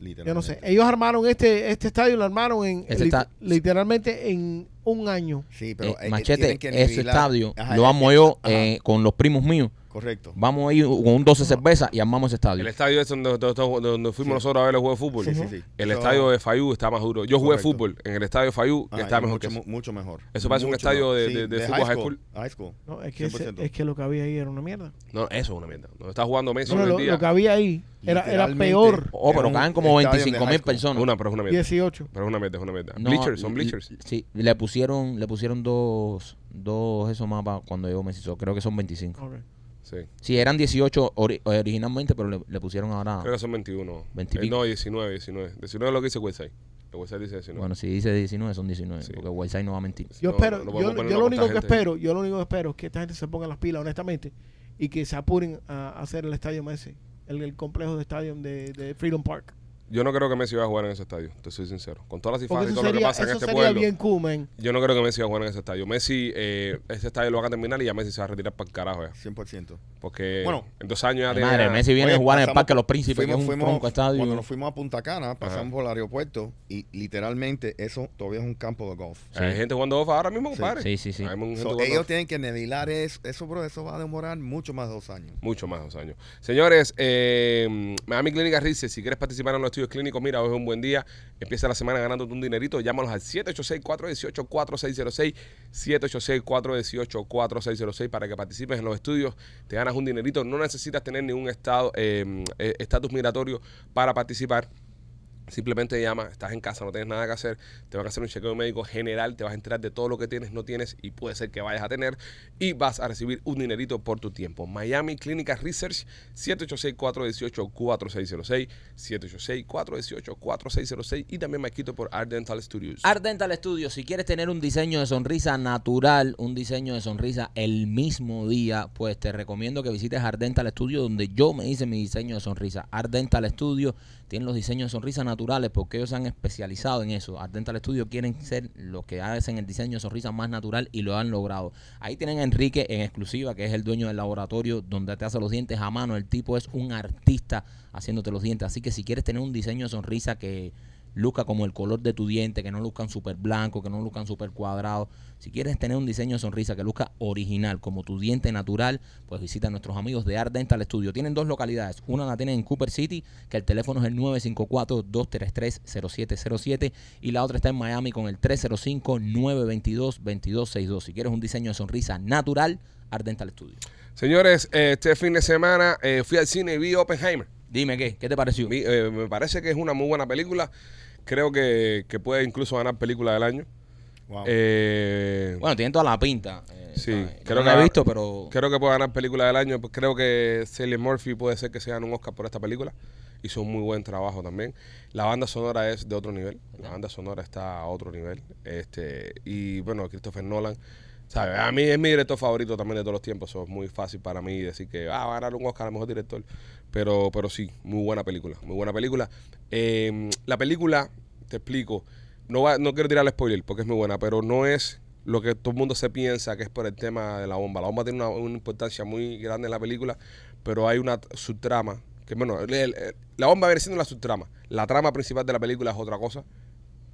Literalmente. Yo no sé. Ellos armaron este este estadio, lo armaron en Ese lit- está- literalmente en un año. Sí, pero Eh, eh, machete, que ese estadio Ajá, lo amo yo eh, con los primos míos. Correcto. Vamos ahí con un 12 cervezas y armamos ese estadio. El estadio es donde, donde- donde- donde fuimos Sí. nosotros a ver el juego de fútbol. Sí, sí, sí. El Eso- estadio de Fayú está más duro. Yo jugué Correcto. fútbol en el estadio de Fayú, que Ajá, está mejor mucho, que eso. mu- mucho mejor. Eso parece un Mucho estadio mejor. de- Sí, de- de fútbol high school. High school. No, es, que ese- 100%. es que lo que había ahí era una mierda. No, eso es una mierda. Donde está jugando Messi No, no, lo, día. lo que había ahí era, era peor. Oh, pero un caen como estadio de 25 high mil personas. Una, pero es una mierda. 18. Pero es una mierda, es una mierda. No, bleachers, son bleachers. Sí, le pusieron, le pusieron dos, dos esos mapas cuando llegó Messi. Creo que son 25. Sí. Sí, eran 18 ori- originalmente, pero le, le pusieron ahora. Creo que son 21. 20 y Eh, no, 19, 19. 19 es lo que dice website. El website dice 19. Bueno, si dice 19, son 19. Sí. Porque Whiteside no va a mentir. Yo No, espero, no yo, yo lo único que gente. espero, yo lo único que espero es que esta gente se ponga las pilas, honestamente, y que se apuren a hacer el estadio Messi, el, el complejo de estadio de, de Freedom Park. Yo no creo que Messi va a jugar en ese estadio, te soy sincero. Con todas las cifras y todo lo que pasa en este sería pueblo, bien man. yo no creo que Messi va a jugar en ese estadio. Messi, eh, ese estadio lo van a terminar y ya Messi se va a retirar para el carajo ya. 100%. Porque Bueno. en dos años ya tenía- madre, Messi viene Oye, a jugar en el Parque de los Príncipes, que es un fuimos- tronco estadio. Cuando nos fuimos a Punta Cana, pasamos Ajá. por el aeropuerto y literalmente eso todavía es un campo de golf. Hay gente jugando golf ahora mismo, compadre. Sí, sí, sí. So, ellos golf. tienen que nivelar eso, eso, bro, eso va a demorar mucho más de dos años. Mucho más, dos años. Señores, eh, Miami Clínica Research, si quieres participar en los estudios clínicos, mira, hoy es un buen día. Empieza la semana ganándote un dinerito. Llámanos al 786-418-4606. 786-418-4606 para que participes en los estudios. Te ganas un dinerito. No necesitas tener ningún estado eh, eh, estatus migratorio para participar. Simplemente llama, estás en casa, no tienes nada que hacer, te van a hacer un chequeo médico general, te vas a enterar de todo lo que tienes, no tienes y puede ser que vayas a tener y vas a recibir un dinerito por tu tiempo. Miami Clínica Research 786-418-4606, 786-418-4606 y también me quito por Art Dental Studios. Art Dental Studio, si quieres tener un diseño de sonrisa natural, un diseño de sonrisa el mismo día, pues te recomiendo que visites Art Dental Studio, donde yo me hice mi diseño de sonrisa. Art Dental Studio tienen los diseños de sonrisa naturales porque ellos se han especializado en eso. Art Dental Studio quieren ser los que hacen el diseño de sonrisa más natural y lo han logrado. Ahí tienen a Enrique en exclusiva, que es el dueño del laboratorio donde te hace los dientes a mano. El tipo es un artista haciéndote los dientes. Así que si quieres tener un diseño de sonrisa que luzca como el color de tu diente, que no luzcan súper blanco, que no luzcan súper cuadrados. Si quieres tener un diseño de sonrisa que luzca original, como tu diente natural, pues visita a nuestros amigos de Art Dental Studio. Tienen dos localidades. Una la tienen en Cooper City, que el teléfono es el 954-233-0707. Y la otra está en Miami con el 305-922-2262. Si quieres un diseño de sonrisa natural, Art Dental Studio. Señores, este fin de semana eh, fui al cine y vi Oppenheimer. Dime qué, ¿qué te pareció? Eh, me parece que es una muy buena película. Creo que, que puede incluso ganar película del año. Wow. Eh, Bueno, tienen toda la pinta. eh, Sí, ¿sabes? creo no que la he visto, pero Creo que puede ganar película del año. pues Creo que Cillian Murphy puede ser que se gane un Oscar por esta película. Hizo un muy buen trabajo también. La banda sonora es de otro nivel. La banda sonora está a otro nivel. Este Y bueno, Christopher Nolan. ¿Sabe? A mí es mi director favorito también de todos los tiempos. Eso es muy fácil para mí decir que ah, va a ganar un Oscar a mejor director. Pero, pero sí, muy buena película. Muy buena película. Eh, la película, te explico. No, va, no quiero tirar el spoiler porque es muy buena, pero no es lo que todo el mundo se piensa que es por el tema de la bomba. La bomba tiene una, importancia muy grande en la película, pero hay una subtrama. Que bueno, el- el- la bomba viene siendo la subtrama. La trama principal de la película es otra cosa.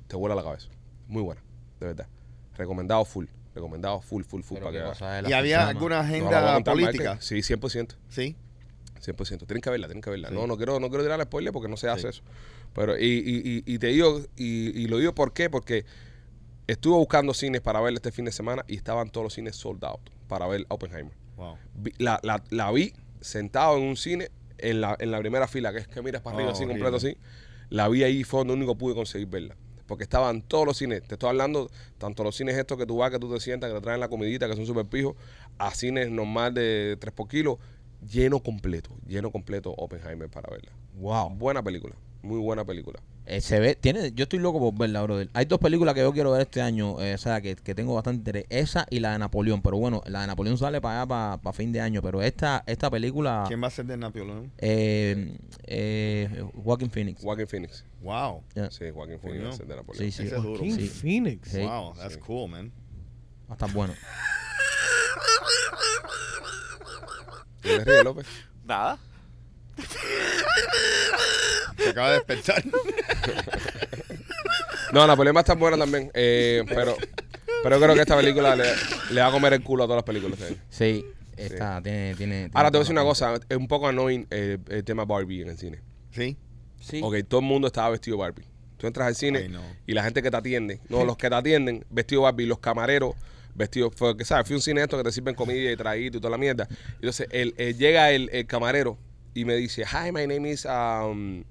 Te vuela la cabeza. Muy buena, de verdad. Recomendado full. Recomendado full, full, full. Pero para que cosa la ¿Y había alguna la agenda política? Sí, 100%. Sí. 100%. Tienen que verla, tienen que verla. Sí. No, no quiero, no quiero tirar spoiler porque no se hace Sí. eso. Pero, y, y, y, y te digo, y, y lo digo por qué, porque estuve buscando cines para ver este fin de semana y estaban todos los cines sold out para ver Oppenheimer. Wow. La, la, la vi sentado en un cine en la, en la primera fila, que es que miras para arriba Oh, así completo así. La vi ahí, fue donde único pude conseguir verla. Porque estaban todos los cines, te estoy hablando, tanto los cines estos que tú vas, que tú te sientas, que te traen la comidita, que son súper pijos, a cines normal de 3 por kilo, lleno completo, lleno completo Oppenheimer para verla. Wow. Buena película, muy buena película. Eh, se ve, tiene, yo estoy loco por verla, brother. Hay dos películas que yo quiero ver este año, eh, o sea, que, que tengo bastante interés. Esa y la de Napoleón, pero bueno, la de Napoleón sale para allá, para, fin de año, pero esta, esta película, ¿Quién va a ser de Napoleón? eh, eh, Joaquin Phoenix. Joaquin Phoenix. Wow. Ya. Sí, Joaquin Phoenix va a ser de Napoleón. Sí, sí, Ese es duro. King Sí. Phoenix. Sí. Wow, that's Sí. cool, man. Va a estar bueno. ¿Qué le ríe, López? Nada. Se acaba de despertar. No, Napoleón va a estar buena también. eh, pero, pero creo que esta película le, le va a comer el culo a todas las películas. de. Sí, esta tiene, tiene, Ahora te voy a decir una cosa, es un poco annoying eh, el tema Barbie en el cine. sí. la- Sí. Ok, todo el mundo estaba vestido Barbie. Tú entras al cine Ay, no. y la gente que te atiende, no, los que te atienden vestido Barbie, los camareros vestidos, fue, que sabes, fui a un cine esto que te sirven comida y traído y toda la mierda. Entonces, él, él llega el, el camarero y me dice, hi, my name is... Um,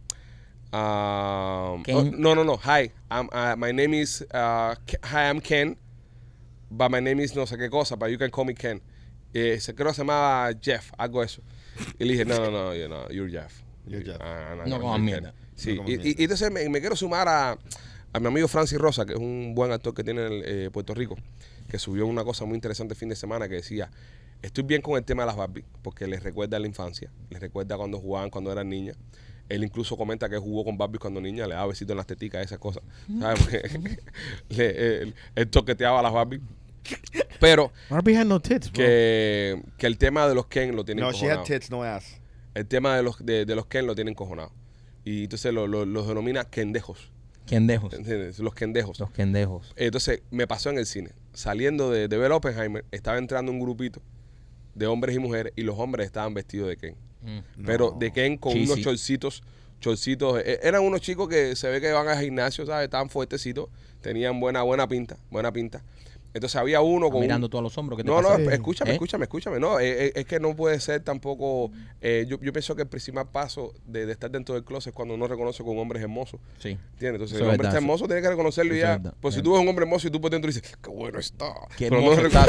um, Ken. oh, no, no, no, hi, I'm, uh, my name is... uh, hi, I'm Ken, but my name is no sé qué cosa, but you can call me Ken. Eh, se creo que se llamaba Jeff, algo eso. Y le dije, no, no, no, you know, you're Jeff. You're Jeff. Ah, No mierda. Sí, No y, y entonces me, me quiero sumar a, a mi amigo Francis Rosa, que es un buen actor que tiene en eh, Puerto Rico, que subió una cosa muy interesante el fin de semana que decía, estoy bien con el tema de las Barbie, porque les recuerda a la infancia, les recuerda cuando jugaban cuando eran niñas. Él incluso comenta que jugó con Barbie cuando niña, le daba besitos en las teticas, esas cosas. ¿sabes? Le- él, él toqueteaba a las Barbie. Pero Barbie had no tits, bro. que, que el tema de los Ken lo tienen No, she had tits, no ass. El tema de los, de, de los Ken lo tienen cojonado. Y entonces lo- lo- los denomina kendejos. Kendejos. ¿Entiendes? Los kendejos. Los kendejos. Entonces me pasó en el cine. Saliendo de, de ver Oppenheimer, estaba entrando un grupito de hombres y mujeres y los hombres estaban vestidos de Ken. Mm. Pero No. de Ken con Cheesy. unos chorcitos, chorcitos. eh, eran unos chicos que se ve que van al gimnasio, ¿sabes? Estaban fuertecitos, tenían buena, buena pinta, buena pinta. Entonces había uno con un- mirando todos los hombros. ¿qué te no, no, pasa? Sí. escúchame, ¿Eh? escúchame, escúchame. No, eh, eh, es que no puede ser tampoco. eh, yo, yo pienso que el principal paso de, de estar dentro del closet es cuando uno reconoce que un hombre es hermoso. Sí. ¿Entiendes? Entonces, Eso el hombre está hermoso, tiene que reconocerlo y ya. Pues si tú ves un hombre hermoso y tú por dentro dices, qué bueno está. Qué Pero no está.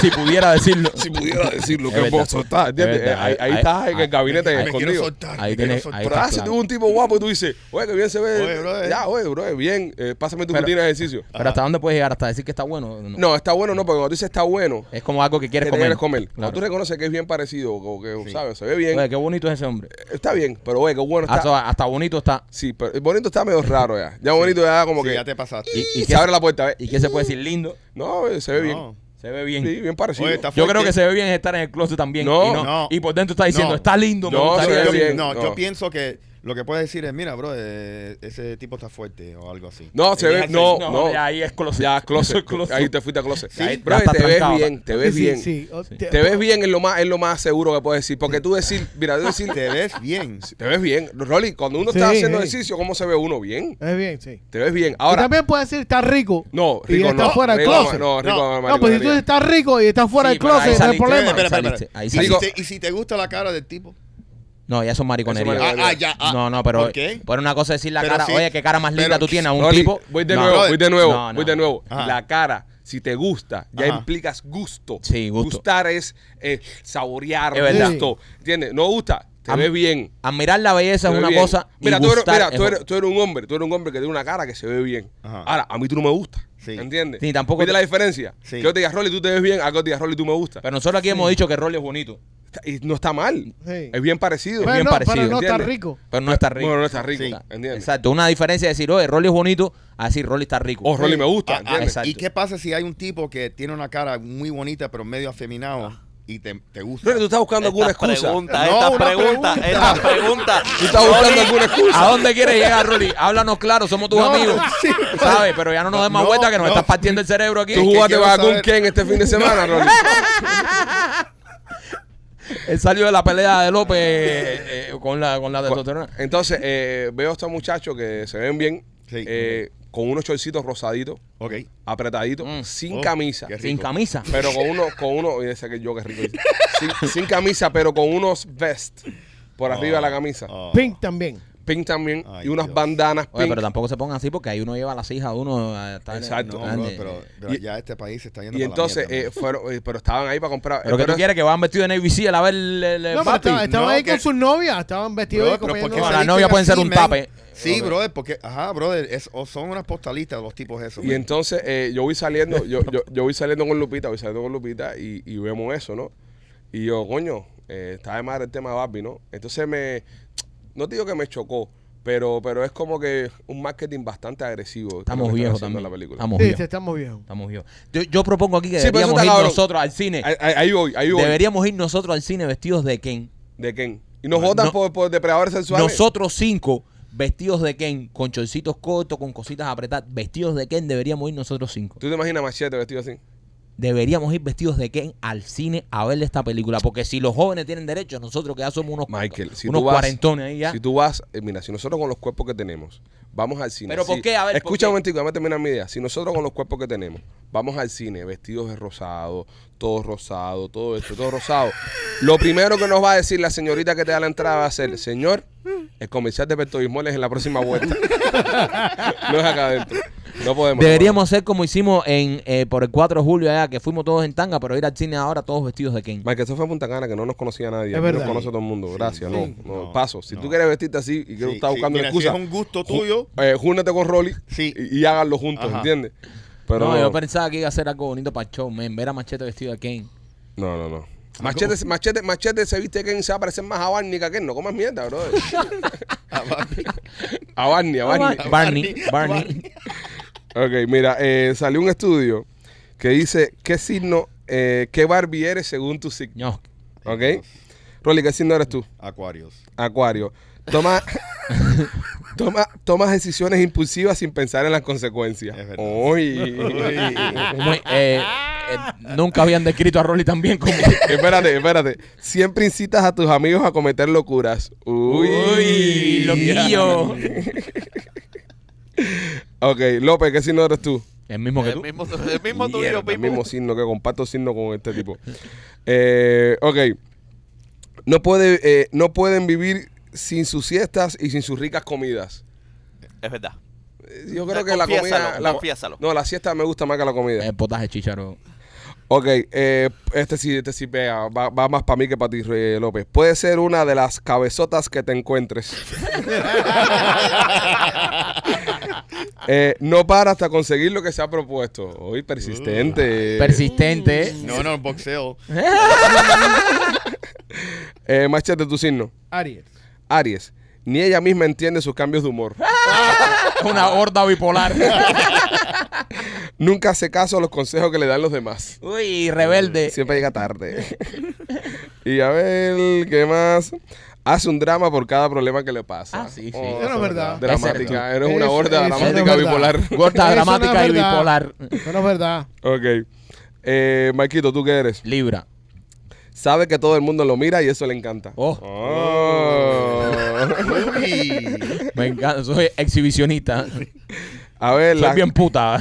Si, si pudiera decirlo. si pudiera decirlo, qué hermoso está. ¿Entiendes? Es. Ahí, ahí Ahí- estás en el ahí- gabinete Me quiero escondido. soltar. Ahí me quiero tiene- soltar. ahí Pero está ah, si tú ves un tipo guapo y tú dices, oye, que bien se ve. Oye, brother. ya, oye, bro, bien. pásame tu rutina de ejercicio. Pero ¿hasta dónde puedes llegar? ¿Hasta decir que está bueno? No. No, está bueno, no, porque cuando tú dices está bueno, Es como algo que quieres que te comer. quieres comer. Claro. Cuando tú reconoces que es bien parecido, o que, Sí. ¿sabes? Se ve bien. Oye, qué bonito es ese hombre. Está bien, pero oye, qué bueno está. Hasta, hasta bonito está. Sí, pero el bonito está medio raro ya. Ya bonito ya como Sí, que ya te pasaste. Y, y se qué, abre la puerta, ¿ves? ¿Y qué se puede decir? Lindo. No, eh, se ve bien. No. Se ve bien. Sí, bien parecido. Oye, está Yo creo que se ve bien estar en el closet también. No, y, no, no. y por dentro está diciendo, No. está lindo, me No, gustaría se ve yo, decir. bien. no, no. yo pienso que Lo que puedes decir es, mira, bro, eh, ese tipo está fuerte o algo así. No, se ve, no, No, no. ya ahí es closet. Ya, closet. Closet. Ahí te fuiste a closet. Sí, Bro, ya está te ves trancado. bien, te ves Sí, bien. sí. O- Sí. Te ves bien es lo más, es lo más seguro que puedes decir. Porque tú decir, mira, tú decir, Te ves bien. te ves bien. Rolly, cuando uno Sí, está haciendo sí. ejercicio, ¿cómo se ve uno bien? Es bien, sí. Te ves bien. y Ahora, también puede decir está rico. no, y Rico está no. fuera del Rico, closet. No, Rico, No, no, No, pues si tú estás rico y estás fuera Sí, del pero ahí closet, no hay saliste. problema. Espera, espera, saliste. espera. Ahí ¿Y, saliste. si te, y si te gusta la cara del tipo? No, ya son mariconerías. Eso Ah, ah, ya. ah. no, no, pero ¿Por qué? por una cosa es decir la Pero cara, sí, oye, qué cara más linda pero- tú tienes a un tipo. Voy de No. nuevo, voy de nuevo, No, no. voy de nuevo. Ajá. La cara, si te gusta, ya Ajá. implicas gusto. Sí, gusto. Gustar es eh, saborear, Es verdad. gusto. ¿Entiendes? No gusta, te Am- ves bien. Admirar la belleza te es una bien. cosa. y Mira, tú eres, gustar mira es tú, eres, tú eres un hombre, tú eres un hombre que tiene una cara que se ve bien. Ajá. Ahora, a mí tú no me gustas. Sí. ¿Entiendes? Sí, tampoco ¿Viste te- la diferencia? Sí. Que yo te diga, Rolly, tú te ves bien, a que yo te diga, Rolly, tú me gustas. Pero nosotros aquí hemos dicho que Rolly es bonito. Y no está mal. Sí. Es bien parecido. Bueno, bien no, parecido, pero no está ¿entiendes? rico. Pero no está rico. Bueno, no está rico. Sí. ¿Entiendes? Exacto. Una diferencia de decir, oye, Rolly es bonito, a decir Rolly está rico. O Rolly me gusta, Ah, ah, ¿entiendes? Exacto. ¿Y qué pasa si hay un tipo que tiene una cara muy bonita pero medio afeminado y te, te gusta? Rolly, tú estás buscando alguna excusa. pregunta, No, esta pregunta, pregunta. esta pregunta. Tú estás buscando alguna excusa. ¿A dónde quieres llegar, Rolly? Háblanos claro, somos tus No, amigos. sí. ¿Sabes? Pero ya no nos demos No, vuelta que nos no. estás partiendo el cerebro aquí. ¿Tú jugaste con Ken este fin de semana, Rolly? Él salió de la pelea de López eh, eh, con la, con la testosterona. Entonces, eh, veo a estos muchachos que se ven bien, Sí. eh, con unos chorcitos rosaditos, Ok. apretaditos, Mm. sin Oh, camisa. qué rico. Sin camisa. Pero con uno, con uno, y ese que yo que rico. Sin, sin camisa, pero con unos vest por arriba de la camisa. Oh. Pink también. Pink también Ay, y unas Dios. bandanas Oye, pink. pero tampoco se pongan así porque ahí uno lleva a las hijas de uno a estar Exacto. No, pero, pero Y- ya este país se está yendo y para la entonces, mierda, eh, fueron, eh, pero estaban ahí para comprar. Pero eh, que tú es- quieres que van vestidos de Navy Seal a ver el, el- No, pero papi. estaban, estaban No, ahí que- con sus novias, estaban vestidos Bro, ahí pero ¿por acompañando- qué No, se las novias pueden ser un tape. Sí, brother, porque, ajá, brother, es- o son unas postalistas los tipos esos. Y man. entonces eh, yo voy saliendo, yo, yo, yo voy saliendo con Lupita, voy saliendo con Lupita y, y vemos eso, ¿no? Y yo, coño, eh, está de madre el tema de Barbie, ¿no? Entonces me, no te digo que me chocó, pero, pero es como que un marketing bastante agresivo. Estamos viejos también. la película. Estamos Sí, viejos. sí, estamos viejos. Estamos viejos. Yo, yo propongo aquí que Sí, deberíamos ir cabrón. nosotros al cine. Ahí, voy, ahí voy. Deberíamos ir nosotros al cine vestidos de Ken. ¿De quién? Y nos votan No- por, por depredadores sexuales. Nosotros cinco vestidos de Ken, con chorcitos cortos, con cositas apretadas, vestidos de Ken, deberíamos ir nosotros cinco. ¿Tú te imaginas Machete vestido así? Deberíamos ir vestidos de Ken al cine a ver esta película. Porque si los jóvenes tienen derecho, nosotros que ya somos unos, Michael, si unos tú vas, cuarentones ahí ya. Si tú vas, eh, mira, si nosotros con los cuerpos que tenemos, vamos al cine. ¿Pero por qué? A ver, ¿por Escucha un momentico, déjame terminar mi idea. Si nosotros con los cuerpos que tenemos, vamos al cine vestidos de rosado, todo rosado, todo esto, todo rosado. Lo primero que nos va a decir la señorita que te da la entrada va a ser, señor, el comercial de Pepto-Bismol es en la próxima vuelta. no es acá adentro. No podemos. Deberíamos hacer como hicimos en eh, por el 4 de julio allá, que fuimos todos en tanga, pero ir al cine ahora todos vestidos de Ken. Michael, eso fue en Punta Cana, que no nos conocía nadie. Es verdad. nos conoce todo el mundo. Gracias, sí. no, no, No, paso. Si no. tú quieres vestirte así y que Sí, estás sí, buscando mira, una excusa, si es un gusto tuyo, eh, con Rolly Sí. y, y háganlo juntos, Ajá. ¿entiendes? Pero no, yo pensaba que iba a ser algo bonito para el show, men, ver a Machete vestido de Ken. no, no, no. Machete, machete, machete se viste que se va a parecer más a Barney que a Ken. No comas mierda, bro. a Barney, a Barney. Barney, Barney. Ok, mira, eh, salió un estudio que dice qué signo, eh, qué Barbie eres según tu signo. No, ¿Ok? Rolly, ¿qué signo eres tú? Acuarios. Acuario. Toma, toma, tomas decisiones impulsivas sin pensar en las consecuencias. Es verdad. Uy. Muy- eh, eh, nunca habían descrito a Rolly tan bien como. espérate, espérate. Siempre incitas a tus amigos a cometer locuras. Uy. Uy, loquillo. Ok, López, ¿qué signo eres tú? El mismo que El tú. mismo, el mismo tuyo, Mierda, el mismo signo que comparto signo con este tipo. Eh, ok. No, puede, eh, no pueden vivir sin sus siestas y sin sus ricas comidas. Es verdad. Eh, Yo creo Eh, que la comida. confiésalo, la- confiésalo. no, la siesta me gusta más que la comida. El potaje chicharo. Ok, eh, este sí, este sí pega. Va, va más para mí que para ti, Rey López. Puede ser una de las cabezotas que te encuentres. Eh, no para hasta conseguir lo que se ha propuesto. Hoy persistente. Persistente. No, no, boxeo. Eh, machete, tu signo. Aries. Aries. Ni ella misma entiende sus cambios de humor. Una horda bipolar. Nunca hace caso a los consejos que le dan los demás. Uy, rebelde. Siempre llega tarde. y a ver, ¿qué más? Hace un drama por cada problema que le pasa. Ah, sí, sí. Oh, Eso no es verdad. Dramática. Eres una gorda dramática bipolar. Gorda, dramática y bipolar. Eso no es verdad. ok. Eh, Marquito, ¿tú qué eres? Libra. Sabe que todo el mundo lo mira y eso le encanta. Oh. Oh. Uy. Me encanta. Soy exhibicionista. A ver, Soy la- bien puta.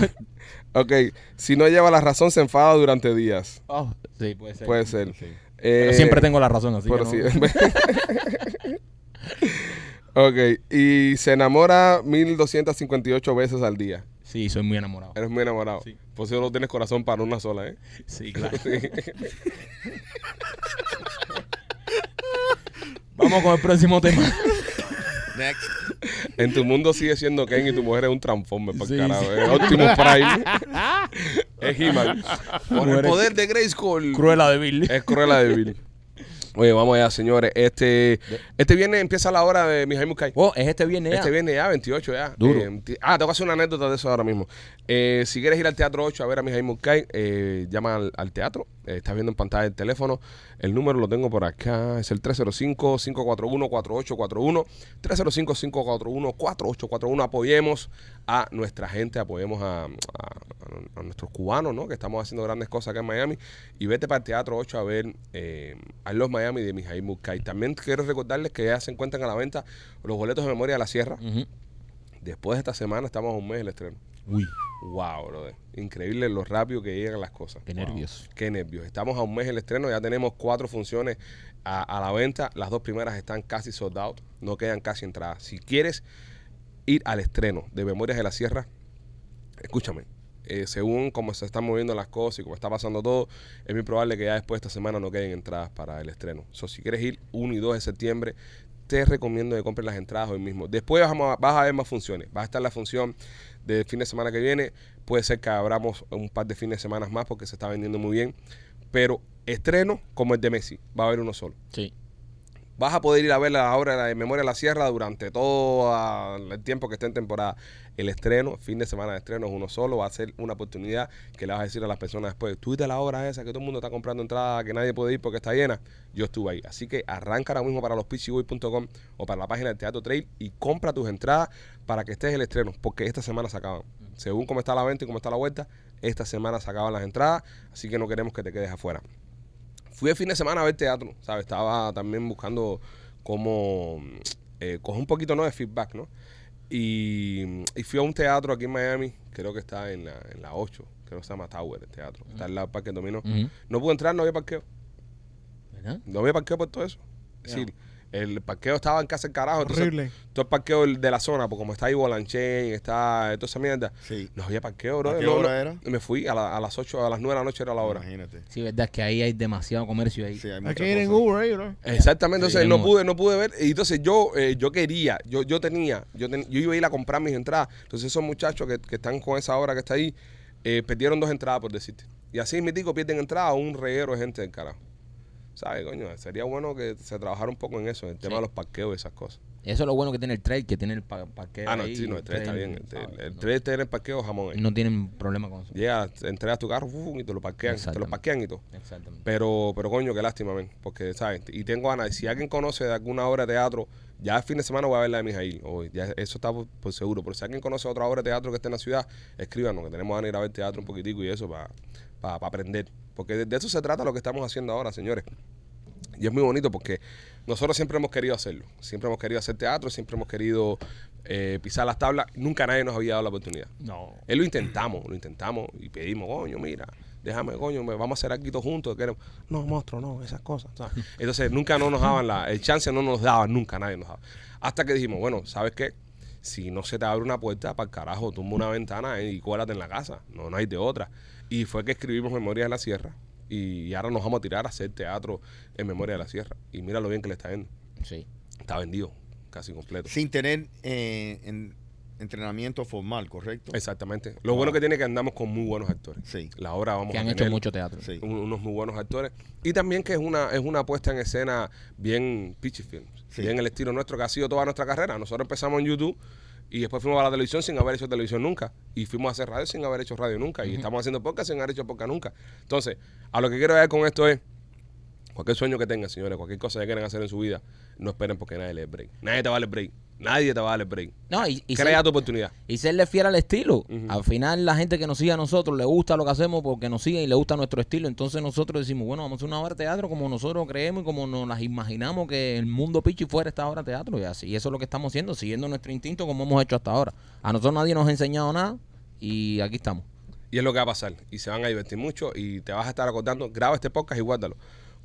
ok. Si no lleva la razón, se enfada durante días. Oh, sí, puede ser. Puede ser. Sí. Eh, Pero siempre tengo la razón, así pero que no. sí. ok. Y se enamora 1258 veces al día. Sí, soy muy enamorado. Eres muy enamorado. Sí. Por eso no tienes corazón para una sola, ¿eh? Sí, claro. Vamos con el próximo tema. Next. En tu mundo sigue siendo Ken y tu mujer es un transformer, por Sí, carajo. sí. Es Optimus Prime. es He-Man. Por el poder de Grayskull. Cruela de Bill. Es Cruella de Bill. Oye, vamos allá, señores. Este, este viernes empieza la hora de Mijail Muskai. Oh, es este viernes ya. Este viernes ya, 28 ya. Duro. Eh, ah, tengo que hacer una anécdota de eso ahora mismo. Eh, si quieres ir al Teatro 8 a ver a Mijail Muskai, eh, llama al, al teatro. Estás viendo en pantalla el teléfono. El número lo tengo por acá. Es el 305-541-4841. 305-541-4841. Apoyemos a nuestra gente, apoyemos a, a- a nuestros cubanos, ¿no? Que estamos haciendo grandes cosas acá en Miami. Y vete para el Teatro 8 a ver eh, a los Miami de Mijail Muskai. También quiero recordarles que ya se encuentran a la venta los boletos de memoria de la sierra. Después de esta semana estamos a un mes del estreno. Uy, Wow, brother. Increíble lo rápido que llegan las cosas. qué Wow. nervios. Qué nervios. Estamos a un mes del estreno, ya tenemos cuatro funciones a, a la venta. Las dos primeras están casi sold out, no quedan casi entradas. Si quieres ir al estreno de Memorias de la Sierra, escúchame. eh, según cómo se están moviendo las cosas y cómo está pasando todo, es muy probable que ya después de esta semana no queden entradas para el estreno. So, si quieres ir 1 y 2 de septiembre, te recomiendo que compres las entradas hoy mismo. Después vas a ver más funciones. Va a estar la función del fin de semana que viene. Puede ser que abramos un par de fines de semana más porque se está vendiendo muy bien. Pero estreno como el de Messi, va a haber uno solo. Sí. Vas a poder ir a ver la obra Memoria de la Sierra durante todo el tiempo que esté en temporada. El estreno, fin de semana de estreno es uno solo. Va a ser una oportunidad que le vas a decir a las personas después. Tú la obra esa que todo el mundo está comprando entrada, que nadie puede ir porque está llena. Yo estuve ahí. Así que arranca ahora mismo para los pitchyboy.com o para la página del Teatro Trail y compra tus entradas para que estés el estreno, porque esta semana se acaban. Según cómo está la venta y cómo está la vuelta, esta semana se acaban las entradas, así que no queremos que te quedes afuera. Fui el fin de semana a ver teatro, ¿sabes? Estaba también buscando cómo eh, coger un poquito ¿no? de feedback, ¿no? Y, y fui a un teatro aquí en Miami, creo que está en la, en la 8, creo que se llama Tower el teatro, está al lado del Parque Domino. Ujú. No pude entrar, no había parqueo. ¿Verdad? No había parqueo por todo eso. Es decir, el parqueo estaba en casa del carajo. entonces, Horrible. todo el parqueo de la zona, porque como está ahí Bolanchen, está toda esa mierda, Sí. no había parqueo, bro. ¿A qué No, hora no. era? Me fui a, la- a las 8, a las 9 de la noche era la hora. Imagínate. Sí, verdad es que ahí hay demasiado comercio ahí. Sí, hay que ir en. Uber ahí, ¿no? Exactamente, Sí, entonces no pude, no pude ver. Y entonces yo, eh, yo quería, yo, yo tenía, yo, ten- yo iba a ir a comprar mis entradas. Entonces esos muchachos que, que están con esa hora que está ahí, eh, perdieron dos entradas, por decirte. Y así mi tico pierden entradas a un reguero de gente del carajo. ¿Sabes, coño? Sería bueno que se trabajara un poco en eso, en el tema de los parqueos y esas cosas. Eso es lo bueno que tiene el trail, que tiene el pa- parqueo Ah, no, ahí, sí, no, el tren está bien. El, ¿sabes? el, No- tiene el parqueo jamón ahí. No tienen problema con eso. Llega, entregas tu carro y te lo parquean, te lo Exactamente. parquean y todo. Exactamente. Pero, pero coño, qué lástima, men, porque, ¿sabes? Y tengo ganas, si alguien conoce de alguna obra de teatro, ya el fin de semana voy a ver la de Mijail, o ya eso está por, por seguro, pero si alguien conoce otra obra de teatro que esté en la ciudad, escríbanos, que tenemos ganas de ir a ver teatro un poquitico y eso para aprender. Porque de, de eso se trata lo que estamos haciendo ahora, señores. Y es muy bonito porque nosotros siempre hemos querido hacerlo. Siempre hemos querido hacer teatro, siempre hemos querido eh, pisar las tablas. Nunca nadie nos había dado la oportunidad. No. Él lo intentamos, lo intentamos y pedimos, coño, mira, déjame, coño, me- vamos a hacer algo juntos. queremos". No, monstruo, no, esas cosas. ¿sabes? Entonces nunca no nos daban la, el chance no nos daban, nunca nadie nos daba. Hasta que dijimos, bueno, ¿sabes qué? Si no se te abre una puerta, para el carajo, tumba una ventana y cuélate en la casa. No, no hay de otra. Y fue que escribimos Memorias de la Sierra y ahora nos vamos a tirar a hacer teatro en Memoria de la Sierra. Y mira lo bien que le está yendo. Sí. Está vendido, casi completo. Sin tener eh, en- entrenamiento formal, ¿correcto? Exactamente. Lo bueno que tiene es que andamos con muy buenos actores. Sí. La obra vamos Que a han hecho mucho teatro. Sí. un- unos muy buenos actores. Y también que es una, es una puesta en escena bien pitchy films. Sí. Bien el estilo nuestro que ha sido toda nuestra carrera. Nosotros empezamos en YouTube y después fuimos a la televisión sin haber hecho televisión nunca. Y fuimos a hacer radio sin haber hecho radio nunca. Y estamos haciendo podcast sin haber hecho podcast nunca. Entonces, a lo que quiero ver con esto es, Cualquier sueño que tengan, señores, cualquier cosa que quieran hacer en su vida, no esperen porque nadie les break. Nadie te va a dar el break. Nadie te va a dar el break. No, y, y Crea ser- tu oportunidad. y serle fiel al estilo. Al final la gente que nos sigue a nosotros le gusta lo que hacemos porque nos sigue y le gusta nuestro estilo. Entonces nosotros decimos, bueno, vamos a hacer una obra de teatro como nosotros creemos y como nos las imaginamos que el mundo pichi fuera esta obra de teatro. Y así, y eso es lo que estamos haciendo, siguiendo nuestro instinto como hemos hecho hasta ahora. A nosotros nadie nos ha enseñado nada y aquí estamos. Y es lo que va a pasar. Y se van a divertir mucho y te vas a estar acordando. Graba este podcast y guárdalo.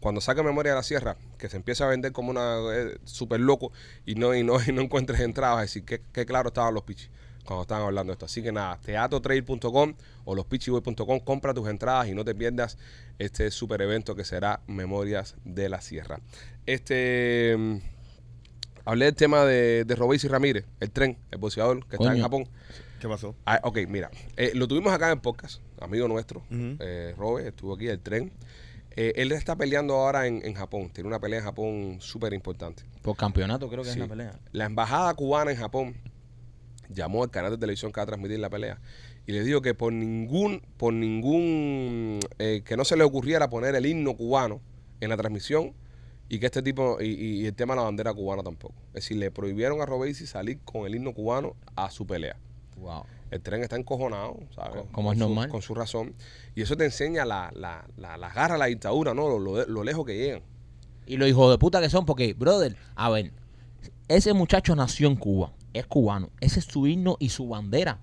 Cuando saque Memoria de la Sierra, que se empieza a vender como una eh, súper loco y no, y, no, y no encuentres entradas, a decir que, que claro estaban los pichis cuando estaban hablando de esto. Así que nada, teatrotrail.com o lospichiboy.com, compra tus entradas y no te pierdas este super evento que será Memorias de la Sierra. Este. mm, Hablé del tema de, de Robéis y Ramírez, el tren, el boxeador que está en. Japón. ¿Qué pasó? Ah, ok, mira, eh, lo tuvimos acá en el podcast, amigo nuestro, Ujú. eh, Robert, estuvo aquí, el tren. Eh, él está peleando ahora en, en Japón, tiene una pelea en Japón súper importante. Por campeonato creo que Sí. es la pelea. La embajada cubana en Japón llamó al canal de televisión que va a transmitir la pelea y le dijo que por ningún, por ningún, eh, que no se le ocurriera poner el himno cubano en la transmisión y que este tipo, y, y el tema de la bandera cubana tampoco. Es decir, le prohibieron a Robesi salir con el himno cubano a su pelea. Wow. El tren está encojonado, ¿sabes? Co- como es su- normal. Con su razón. Y eso te enseña la, la, la, la garra la dictadura, ¿no? Lo, lo- lo lejos que llegan. Y los hijos de puta que son, porque, brother, a ver, ese muchacho nació en Cuba, es cubano, ese es su himno y su bandera.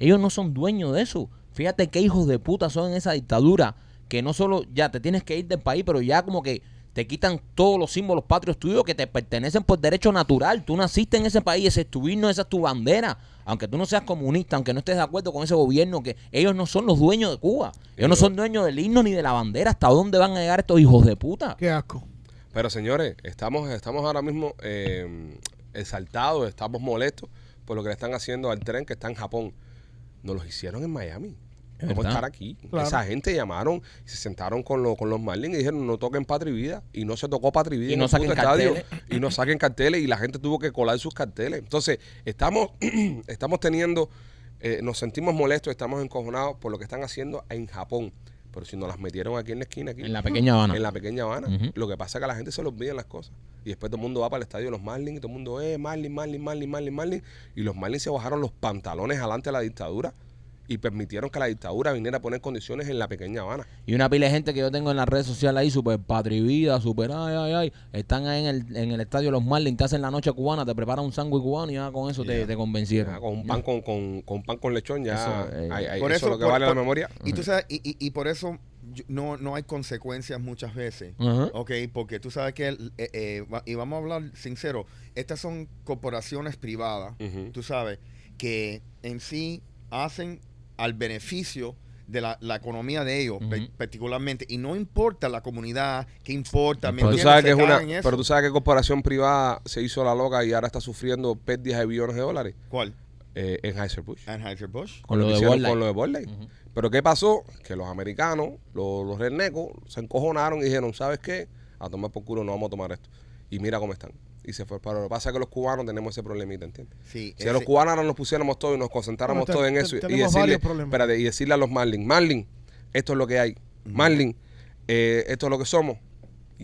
Ellos no son dueños de eso. Fíjate qué hijos de puta son en esa dictadura, que no solo ya te tienes que ir del país, pero ya como que te quitan todos los símbolos patrios tuyos que te pertenecen por derecho natural. Tú naciste en ese país, ese es tu himno, esa es tu bandera. Aunque tú no seas comunista, aunque no estés de acuerdo con ese gobierno, que ellos no son los dueños de Cuba. Ellos no son dueños del himno ni de la bandera. ¿Hasta dónde van a llegar estos hijos de puta? Qué asco. Pero señores, estamos, estamos ahora mismo eh, exaltados, estamos molestos por lo que le están haciendo al tren que está en Japón. Nos los hicieron en Miami. Es Vamos a estar aquí. Claro. Esa gente llamaron y se sentaron con, lo- con los Marlins y dijeron no toquen Patria y Vida. Y no se tocó Patria y Vida Y en no saquen estadio. carteles. Y no saquen carteles y la gente tuvo que colar sus carteles. Entonces, estamos, estamos teniendo, eh, nos sentimos molestos, estamos encojonados por lo que están haciendo en Japón. Pero si nos las metieron aquí en la esquina, aquí, En la pequeña Habana. en la pequeña Habana. Lo que pasa es que a la gente se le olvidan las cosas. Y después todo el mundo va para el estadio de los Marlins y todo el mundo, eh, Marlin, Marlin, Marlin, Marlin, Marlin. Y los Marlins se bajaron los pantalones delante de la dictadura y permitieron que la dictadura viniera a poner condiciones en la pequeña Habana. Y una pila de gente que yo tengo en las redes sociales ahí, super patrivida, super ay, ay, ay, están ahí en el, en el estadio los Marlins, te hacen la noche cubana, te preparan un sándwich cubano y ya con eso te, te convencieron. Ya, con un pan con, con, con pan con lechón, ya Eso, eh, hay- hay- Por eso, es lo que por- vale por- la memoria. Y tú sabes, y, y- y por eso no, no hay consecuencias muchas veces. Ajá. Ok, porque tú sabes que, eh, eh, y vamos a hablar sincero, estas son corporaciones privadas, tú sabes, que en sí hacen al beneficio de la, la economía de ellos, particularmente, y no importa la comunidad, ¿qué importa? ¿me Pero tú sabes que es una, en pero tú sabes que corporación privada se hizo la loca y ahora está sufriendo pérdidas de billones de dólares ¿Cuál? eh, en Heiser-Busch. Anheuser-Busch. Con lo que de con lo de Light. Pero ¿qué pasó? Que los americanos, los, los rednecos, se encojonaron y dijeron, ¿sabes qué? A tomar por culo no vamos a tomar esto. Y mira cómo están. Y se fue. Lo que pasa que los cubanos tenemos ese problemita, ¿entiendes? Sí, Si ese- a los cubanos ahora nos pusiéramos todos y nos concentráramos Bueno, todos en eso y decirle, espérate, y decirle a los Marlin, Marlin, esto es lo que hay. Marlin, eh, esto es lo que somos.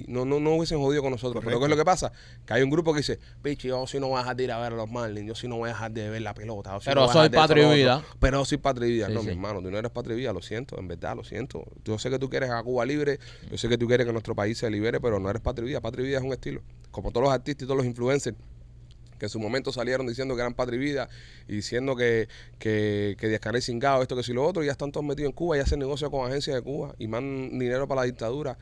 No, no, no hubiesen jodido con nosotros. Pero ¿qué es lo que pasa? Que hay un grupo que dice, pichi, yo sí no voy a dejar de ir a ver a los Marlins, yo sí no voy a dejar de ver la pelota. yo Pero no soy esto, patria y lo vida. otro". Pero soy patria y vida. No, sí. mi hermano, tú no eres patria vida, lo siento, en verdad, lo siento. Yo sé que tú quieres a Cuba libre, yo sé que tú quieres que nuestro país se libere, pero no eres patria vida. Patria y vida es un estilo. Como todos los artistas y todos los influencers que en su momento salieron diciendo que eran patria y vida y diciendo que, que, que Díaz Canel cingado, esto, que si lo otro, y ya están todos metidos en Cuba y hacen negocio con agencias de Cuba y mandan dinero para la dictadura.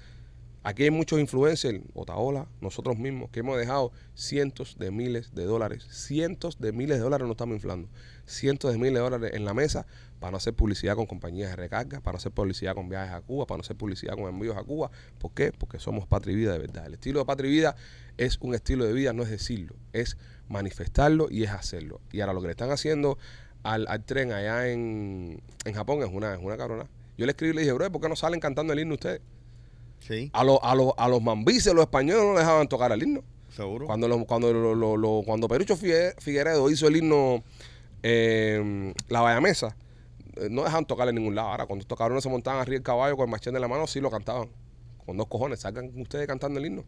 Aquí hay muchos influencers, Otaola, nosotros mismos, que hemos dejado cientos de miles de dólares, cientos de miles de dólares nos estamos inflando, cientos de miles de dólares en la mesa para no hacer publicidad con compañías de recarga, para no hacer publicidad con viajes a Cuba, para no hacer publicidad con envíos a Cuba. ¿Por qué? Porque somos patria de verdad. El estilo de patria es un estilo de vida, no es decirlo, es manifestarlo y es hacerlo. Y ahora lo que le están haciendo al, tren allá en, en Japón es una, es una cabrona. Yo le escribí y le dije, bro, ¿por qué no salen cantando el himno ustedes? Sí, A los a los a los mambises, los españoles no les dejaban tocar el himno. seguro. Cuando lo- cuando lo- lo- cuando Perucho Figue- Figueredo hizo el himno eh, La Bayamesa, eh, no dejaban tocar en ningún lado. Ahora, cuando estos cabrones se montaban arriba del caballo con el machete en la mano, sí lo cantaban. con dos cojones, salgan ustedes cantando el himno.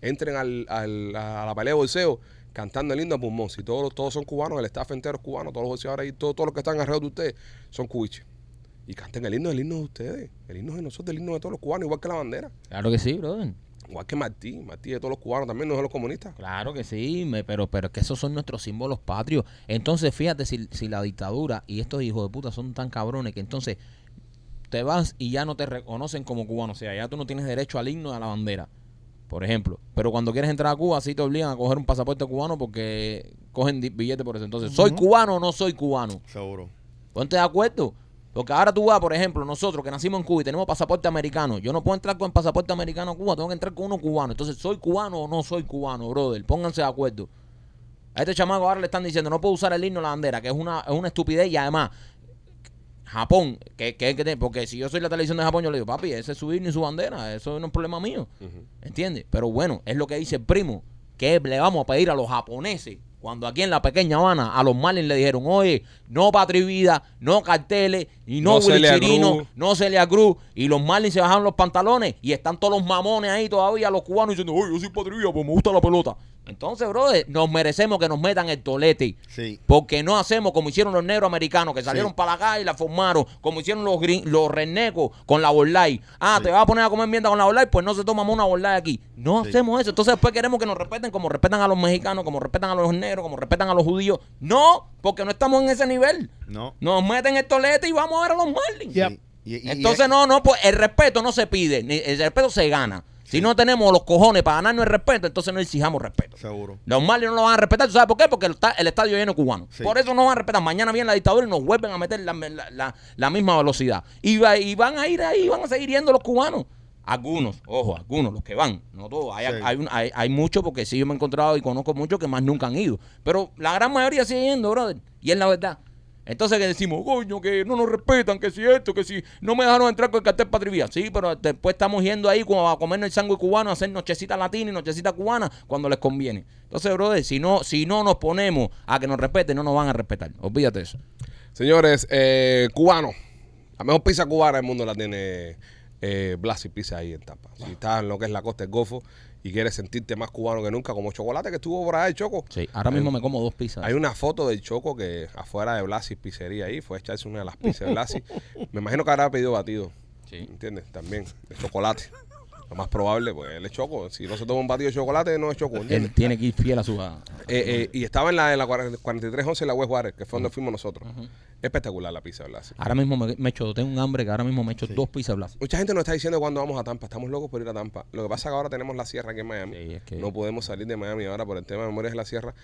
Entren al, al- a la pelea de bolseo cantando el himno a pulmón. Si todos, todos son cubanos, el staff entero es cubano, todos los bolseadores ahí, todos, todos los que están alrededor de ustedes son cubiches. Y canten el himno, el himno de ustedes. El himno de nosotros, el himno de todos los cubanos, igual que la bandera. Claro que sí, brother. Igual que Martí, Martí de todos los cubanos también, no es de los comunistas. Claro que sí, me- pero, pero es que esos son nuestros símbolos patrios. Entonces, fíjate, si, si la dictadura y estos hijos de puta son tan cabrones que entonces te vas y ya no te reconocen como cubano. O sea, ya tú no tienes derecho al himno y a la bandera, por ejemplo. Pero cuando quieres entrar a Cuba, sí te obligan a coger un pasaporte cubano porque cogen billete por eso. Entonces, ¿soy cubano o no soy cubano? Seguro. Ponte de acuerdo. Porque ahora tú vas, por ejemplo, nosotros que nacimos en Cuba y tenemos pasaporte americano, yo no puedo entrar con pasaporte americano a Cuba, tengo que entrar con uno cubano. Entonces, ¿soy cubano o no soy cubano, brother? Pónganse de acuerdo. A este chamaco ahora le están diciendo, no puedo usar el himno o la bandera, que es una, es una estupidez y además, Japón, que, que, que- porque si yo soy la televisión de Japón, yo le digo, papi, ese es su himno y su bandera, eso no es problema mío. ¿Entiendes? Pero bueno, es lo que dice el primo, que le vamos a pedir a los japoneses. Cuando aquí en la pequeña Habana a los Marlins le dijeron, oye, no Patria y Vida, no carteles, y no, No Willy Chirino, no Celia Cruz. Y los Marlins se bajaron los pantalones y están todos los mamones ahí todavía, los cubanos, diciendo, oye, yo soy Patria y Vida, pues me gusta la pelota. Entonces, brother, nos merecemos que nos metan el tolete. Sí. Porque no hacemos como hicieron los negros americanos, que salieron Sí. para la calle y la formaron, como hicieron los gring- los renecos con la Borlai. Ah, te vas a poner a comer mierda con la Borlai, pues no se toma más una Borlai aquí. No Sí. hacemos eso. Entonces después queremos que nos respeten como respetan a los mexicanos, como respetan a los negros, como respetan a los judíos. No, porque no estamos en ese nivel. No. Nos meten el tolete y vamos a ver a los Marlins. Ya. Sí. Y- y- y- Entonces, no, no, pues el respeto no se pide, ni- el respeto se gana. Si no tenemos los cojones para ganarnos el respeto, entonces no exijamos respeto. Seguro. Los Marlins no lo van a respetar, ¿tú sabes por qué? Porque el, el estadio lleno. Sí. Por eso no van a respetar. Mañana viene la dictadura y nos vuelven a meter la, la- la- la misma velocidad. Y, va- y van a ir ahí, van a seguir yendo los cubanos. Algunos, ojo, algunos, los que van, no todos. Hay, Sí. hay, hay, hay muchos, porque sí yo me he encontrado y conozco muchos que más nunca han ido. Pero la gran mayoría sigue yendo, brother. Y es la verdad. Entonces que decimos, coño, que no nos respetan, que si esto, que si no me dejaron entrar con el cartel Patrivía. Sí, pero después estamos yendo ahí como a comernos el sándwich cubano, a hacer nochecita latina y nochecita cubana cuando les conviene. Entonces, brother, si no, si no nos ponemos a que nos respeten, no nos van a respetar. Olvídate eso. Señores, eh, cubano. La mejor pizza cubana del mundo la tiene eh, Blasi Pizza ahí en Tampa. Si estás en lo que es la costa del Golfo y quieres sentirte más cubano que nunca, como chocolate que estuvo por ahí, Choco. Sí, ahora mismo me como dos pizzas. Hay una foto del Choco que afuera de Blasi Pizzería ahí, fue a echarse una de las pizzas de Blasi. Me imagino que habrá pedido batido. Sí. ¿Entiendes? También, de chocolate. Lo más probable, pues él es Choco. Si no se toma un batido de chocolate, no es Choco. ¿entiendes? Él tiene que ir fiel a su... a- Eh, eh, y estaba en la, en la 40 4311 en la Westwater, que fue donde fuimos nosotros. Espectacular la pizza Blasi. Ahora mismo me, me echo, tengo un hambre que ahora mismo me echo dos pizzas blas. Mucha gente nos está diciendo cuándo vamos a Tampa. Estamos locos por ir a Tampa. Lo que pasa es que ahora tenemos la sierra aquí en Miami. Sí, es que- No podemos salir de Miami ahora por el tema de memorias de la sierra.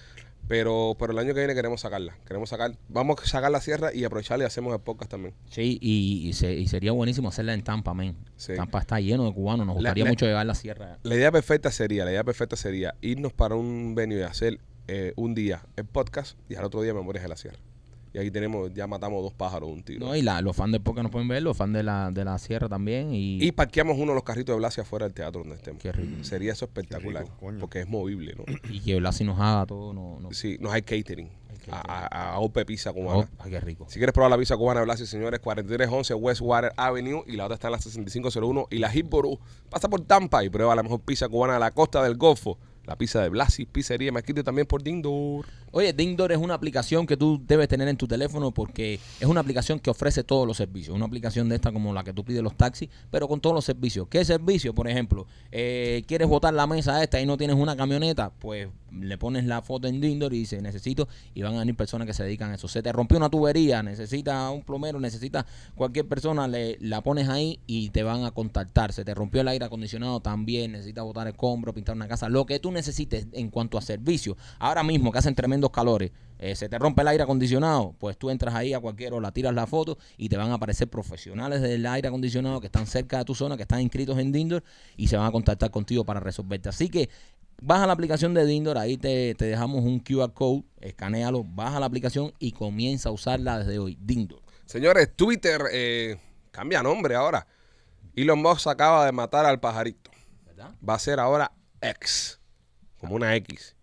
Pero, pero el año que viene queremos sacarla. Queremos sacar, vamos a sacar la sierra y aprovecharla y hacemos el podcast también. Sí, y, y se- y sería buenísimo hacerla en Tampa, men. Sí. Tampa está lleno de cubanos, nos gustaría la- mucho llevar la sierra. La idea perfecta sería, la idea perfecta sería irnos para un venue y hacer eh, un día el podcast y al otro día memorias de la sierra. Y ahí tenemos, ya matamos dos pájaros de un tiro. No, y la, los fans del podcast nos pueden ver, los fans de la, de la sierra también. Y, Y parqueamos uno de los carritos de Blasi afuera del teatro donde estemos. Qué rico. Sería eso espectacular. rico, porque es movible, ¿no? y que Blasi nos haga todo. No, no. Sí, nos hay catering. A, a, a Ope Pizza Oh, Cubana. ay, qué rico. Si quieres probar la pizza cubana de Blasi, señores, 4311 Westwater Avenue y la otra está en la 6501 y la Hillborough. Pasa por Tampa y prueba la mejor pizza cubana de la costa del Golfo. La pizza de Blasi Pizzería, me escrito también por Dindor. Oye, Dingdor es una aplicación que tú debes tener en tu teléfono porque es una aplicación que ofrece todos los servicios. Una aplicación de esta como la que tú pides los taxis, pero con todos los servicios. ¿Qué servicio? Por ejemplo, eh, quieres botar la mesa esta y no tienes una camioneta, pues le pones la foto en Dingdor y dice necesito y van a venir personas que se dedican a eso. Se te rompió una tubería, necesita un plomero, necesita cualquier persona, le, la pones ahí y te van a contactar. Se te rompió el aire acondicionado también, necesitas botar el compro, pintar una casa, lo que tú necesites en cuanto a servicio. Ahora mismo que hacen tremendos calores, eh, se te rompe el aire acondicionado, pues tú entras ahí a cualquier hora, tiras la foto y te van a aparecer profesionales del aire acondicionado que están cerca de tu zona, que están inscritos en Dindor y se van a contactar contigo para resolverte. Así que baja la aplicación de Dindor, ahí te, te dejamos un QR code, escanealo, baja la aplicación y comienza a usarla desde hoy. Dindor. Señores, Twitter eh, cambia nombre ahora. Elon Musk acaba de matar al pajarito. ¿Verdad? Va a ser ahora X, como una X.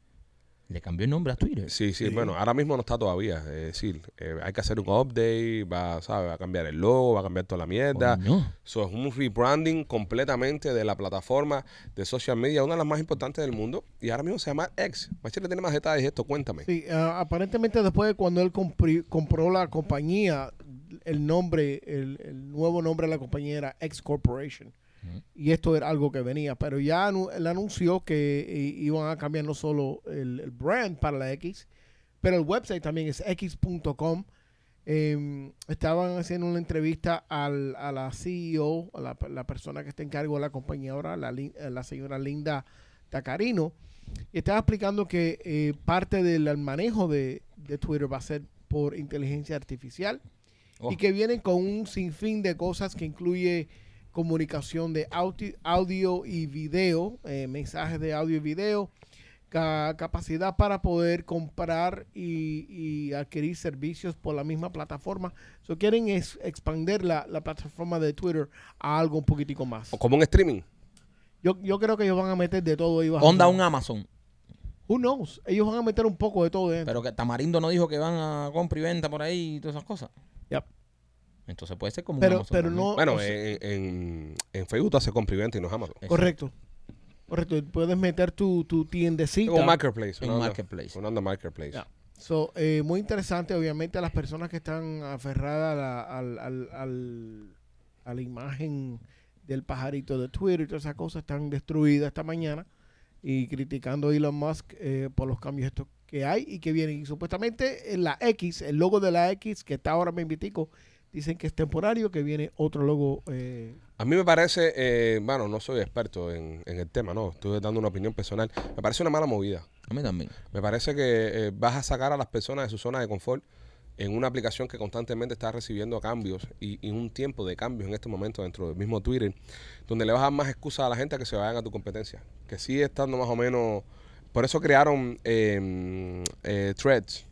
Le cambió el nombre a Twitter. Sí, sí, bueno, ahora mismo no está todavía. Es decir, eh, hay que hacer un update, va, ¿sabe? va a cambiar el logo, va a cambiar toda la mierda. Coño. So, es un rebranding completamente de la plataforma de social media, una de las más importantes del mundo. Y ahora mismo se llama X. Machete tiene más detalles de esto, cuéntame. Sí, ah, aparentemente después de cuando él compri- compró la compañía, el nombre, el, el nuevo nombre de la compañía era X Corporation. Y esto era algo que venía, pero ya él anunció que eh, iban a cambiar no solo el, el brand para la X, pero el website también es x.com. Eh, estaban haciendo una entrevista al- a la CEO, a la, la persona que está en cargo de la compañía ahora, la, eh, la señora Linda Tacarino, y estaba explicando que eh, parte del manejo de, de Twitter va a ser por inteligencia artificial Oh. y que vienen con un sinfín de cosas que incluye comunicación de audio, audio y video, eh, mensajes de audio y video, ca- capacidad para poder comprar y, y adquirir servicios por la misma plataforma. So, quieren es, expandir la, la plataforma de Twitter a algo un poquitico más. O como un streaming. Yo, yo creo que ellos van a meter de todo ahí bajo. Onda un Amazon. Who knows? Ellos van a meter un poco de todo dentro. Pero que Tamarindo no dijo que van a compra y venta por ahí y todas esas cosas. Yep. Entonces puede ser como un Pero, Amazon pero no. Bueno, o sea, en, en, en Facebook tú haces compra y venta y no es Amazon. Exacto. correcto. Correcto. Puedes meter tu, tu tiendecita. Un marketplace. Onda- marketplace. Onda marketplace. So, eh, muy interesante, obviamente, a las personas que están aferradas a la, al- al- al- a la imagen del pajarito de Twitter y todas esas cosas están destruidas esta mañana y criticando a Elon Musk eh, por los cambios estos que hay y que vienen. Y supuestamente en la X, el logo de la X, que está ahora me invitico, dicen que es temporario, que viene otro logo. eh, A mí me parece, eh, bueno, no soy experto en, en el tema, no, estoy dando una opinión personal. Me parece una mala movida. A mí también. Me parece que eh, vas a sacar a las personas de su zona de confort en una aplicación que constantemente está recibiendo cambios y, y un tiempo de cambios en este momento dentro del mismo Twitter, donde le vas a dar más excusas a la gente a que se vayan a tu competencia. Que sigue estando más o menos... Por eso crearon eh, eh, Threads,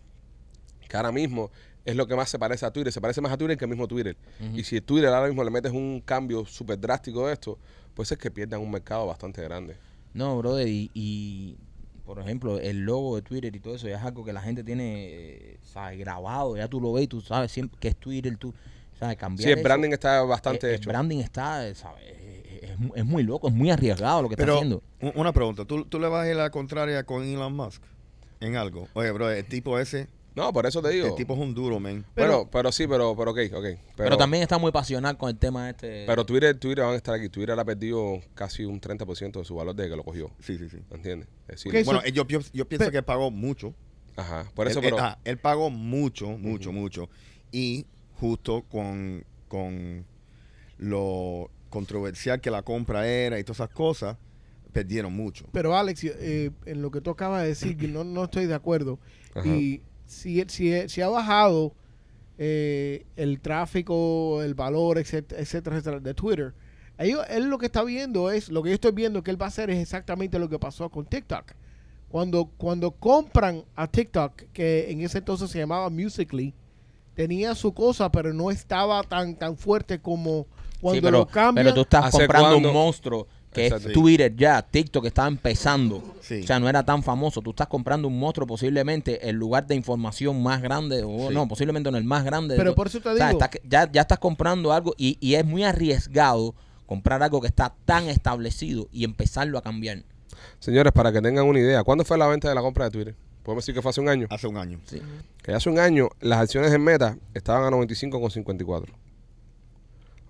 que ahora mismo es lo que más se parece a Twitter. Se parece más a Twitter que el mismo Twitter. Y si Twitter ahora mismo le metes un cambio súper drástico de esto, pues es que pierdan un mercado bastante grande. No, brother, y, y, por ejemplo, el logo de Twitter y todo eso ya es algo que la gente tiene, eh, ¿sabes? Grabado, ya tú lo ves y tú sabes siempre que es Twitter, tú, ¿sabes? Cambiar Sí, el eso, branding está bastante eh, hecho. El branding está, ¿sabes? Es, mu- es muy loco, es muy arriesgado lo que está Pero, haciendo. u- una pregunta. ¿Tú, ¿Tú le vas a ir a la contraria con Elon Musk en algo? Oye, bro, el tipo ese, No, por eso te digo. el tipo es un duro, man. bueno, pero sí, pero, pero ok, ok. Pero, Pero, también está muy pasional con el tema este. Pero Twitter, Twitter van a estar aquí. Twitter ha perdido casi un 30% de su valor desde que lo cogió. Sí, sí, sí. ¿Entiendes? Es decir, Bueno, eh, yo, yo, yo pienso que pagó mucho. ajá. Por eso, él, él- pero. ah, él pagó mucho, mucho, mucho. Y justo con, con lo controversial que la compra era y todas esas cosas, perdieron mucho. Pero Alex, eh, en lo que tú acabas de decir, que no, no estoy de acuerdo. Ajá. Y si, si, si ha bajado eh, el tráfico, el valor, etcétera, etcétera, etcétera, de Twitter, ellos- él lo que está viendo es, lo que yo estoy viendo que él va a hacer es exactamente lo que pasó con TikTok. Cuando, cuando compran a TikTok, que en ese entonces se llamaba Musically, tenía su cosa, pero no estaba tan, tan fuerte como cuando Sí, pero, lo cambian. pero tú estás ¿Hace comprando un monstruo que Exacto. es Twitter ya, TikTok estaba empezando. Sí. O sea, no era tan famoso. Tú estás comprando un monstruo posiblemente el lugar de información más grande, o Sí. no, posiblemente no el más grande. de Pero por eso te o sea, digo- estás- ya, ya estás comprando algo y, y es muy arriesgado comprar algo que está tan establecido y empezarlo a cambiar. Señores, para que tengan una idea, ¿cuándo fue la venta de la compra de Twitter? Podemos decir que fue hace un año. Hace un año. Sí. Que hace un año las acciones en Meta estaban a 95,54.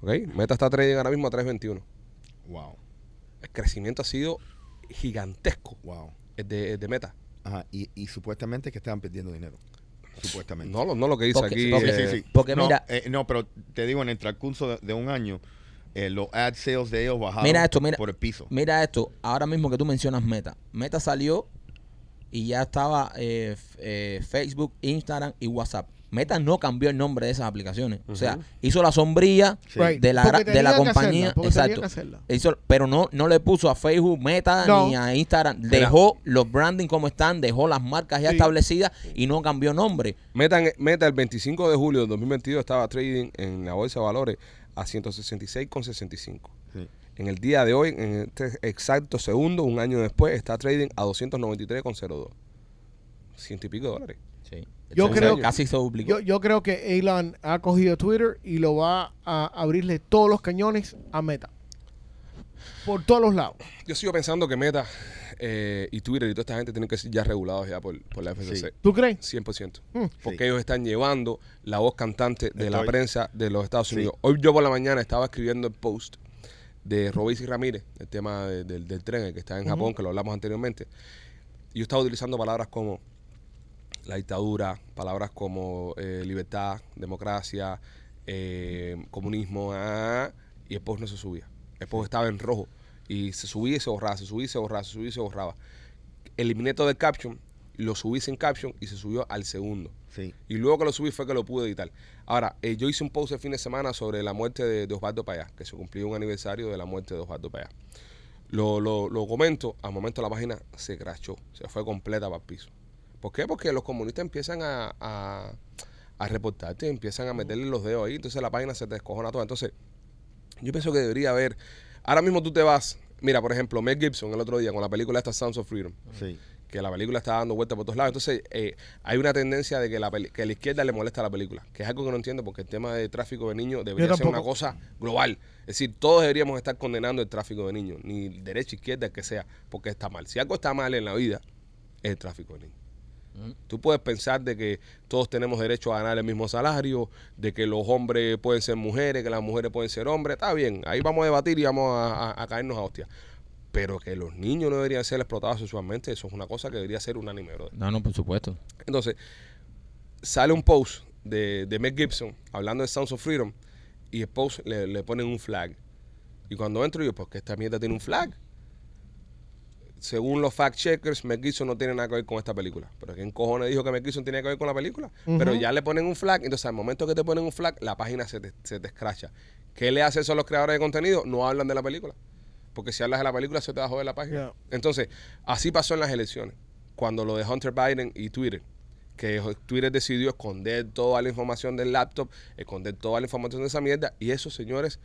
¿Ok? Meta está trading ahora mismo a 3.21. Wow, El crecimiento ha sido gigantesco. wow. De, de Meta. Ajá, y, y supuestamente que estaban perdiendo dinero. Supuestamente. No, lo- no lo que dice Porque- aquí. porque- eh, Sí, sí, sí. Porque no, mira- eh, no, pero te digo, en el transcurso de, de un año, eh, los ad sales de ellos bajaron Mira esto, mira. por el piso. Mira esto, ahora mismo que tú mencionas Meta. Meta salió y ya estaba eh, f- eh, Facebook, Instagram y WhatsApp. Meta no cambió el nombre de esas aplicaciones. O sea, hizo la sombrilla Sí. De la, Porque de la compañía. hacerla, exacto. Hizo- pero no, no le puso a Facebook, Meta No. ni a Instagram. Dejó los branding como están, dejó las marcas ya Sí. establecidas y no cambió nombre. Meta, Meta el 25 de julio de 2022 estaba trading en la bolsa de valores a 166,65. Sí. En el día de hoy, en este exacto segundo, un año después, está trading a 293,02. ciento y pico de dólares. Sí. Yo creo- Casi se duplicó. Yo, yo creo que Elon ha cogido Twitter y lo va a abrirle todos los cañones a Meta. Por todos los lados. Yo sigo pensando que Meta eh, y Twitter y toda esta gente tienen que ser ya regulados ya por, por la FCC. Sí. ¿Tú crees? 100%. Mm. Porque Sí. ellos están llevando la voz cantante de la prensa de los Estados Sí. Unidos. Hoy yo por la mañana estaba escribiendo el post de Robis y Ramírez, el tema de- del, del tren, el que está en Japón, que lo hablamos anteriormente. Y yo estaba utilizando palabras como la dictadura, palabras como eh, libertad, democracia, eh, comunismo, ah, y el post no se subía. El post estaba en rojo y se subía y se borraba, se subía y se borraba, se subía y se borraba. Eliminé todo el caption, lo subí sin caption y se subió al segundo. Sí. Y luego que lo subí fue que lo pude editar. Ahora, eh, yo hice un post el fin de semana sobre la muerte de, de Osvaldo Payá, que se cumplió un aniversario de la muerte de Osvaldo Payá. Lo, lo, lo comento, al momento la página se crachó, se fue completa para el piso. ¿Por qué? Porque los comunistas empiezan a, a, a reportarte, empiezan a meterle los dedos ahí, entonces la página se te descojona toda. Entonces, yo pienso que debería haber. Ahora mismo tú te vas. Mira, por ejemplo, Mel Gibson el otro día con la película esta Sounds of Freedom, Sí. que la película está dando vueltas por todos lados. Entonces, eh, hay una tendencia de que, la que a la izquierda le molesta la película, que es algo que no entiendo porque el tema de tráfico de niños debería ser una cosa global. Es decir, todos deberíamos estar condenando el tráfico de niños, ni derecha, izquierda, el que sea, porque está mal. Si algo está mal en la vida, es el tráfico de niños. Tú puedes pensar de que todos tenemos derecho a ganar el mismo salario, de que los hombres pueden ser mujeres, que las mujeres pueden ser hombres. Está bien, ahí vamos a debatir y vamos a, a- a caernos a hostias. Pero que los niños no deberían ser explotados sexualmente, eso es una cosa que debería ser unánime, brother. No, no, por supuesto. Entonces, sale un post de, de Mel Gibson hablando de Sounds of Freedom y el post le, le ponen un flag. Y cuando entro yo, pues que esta mierda tiene un flag. Según los fact checkers, Mel Gibson no tiene nada que ver con esta película. Pero ¿quién cojones dijo que Mel Gibson tenía que ver con la película? Pero ya le ponen un flag, entonces al momento que te ponen un flag, la página se te, se te escracha. ¿Qué le hace eso a los creadores de contenido? No hablan de la película. Porque si hablas de la película, se te va a joder la página. Yeah. Entonces, así pasó en las elecciones. Cuando lo de Hunter Biden y Twitter, que Twitter decidió esconder toda la información del laptop, esconder toda la información de esa mierda, y eso, señores,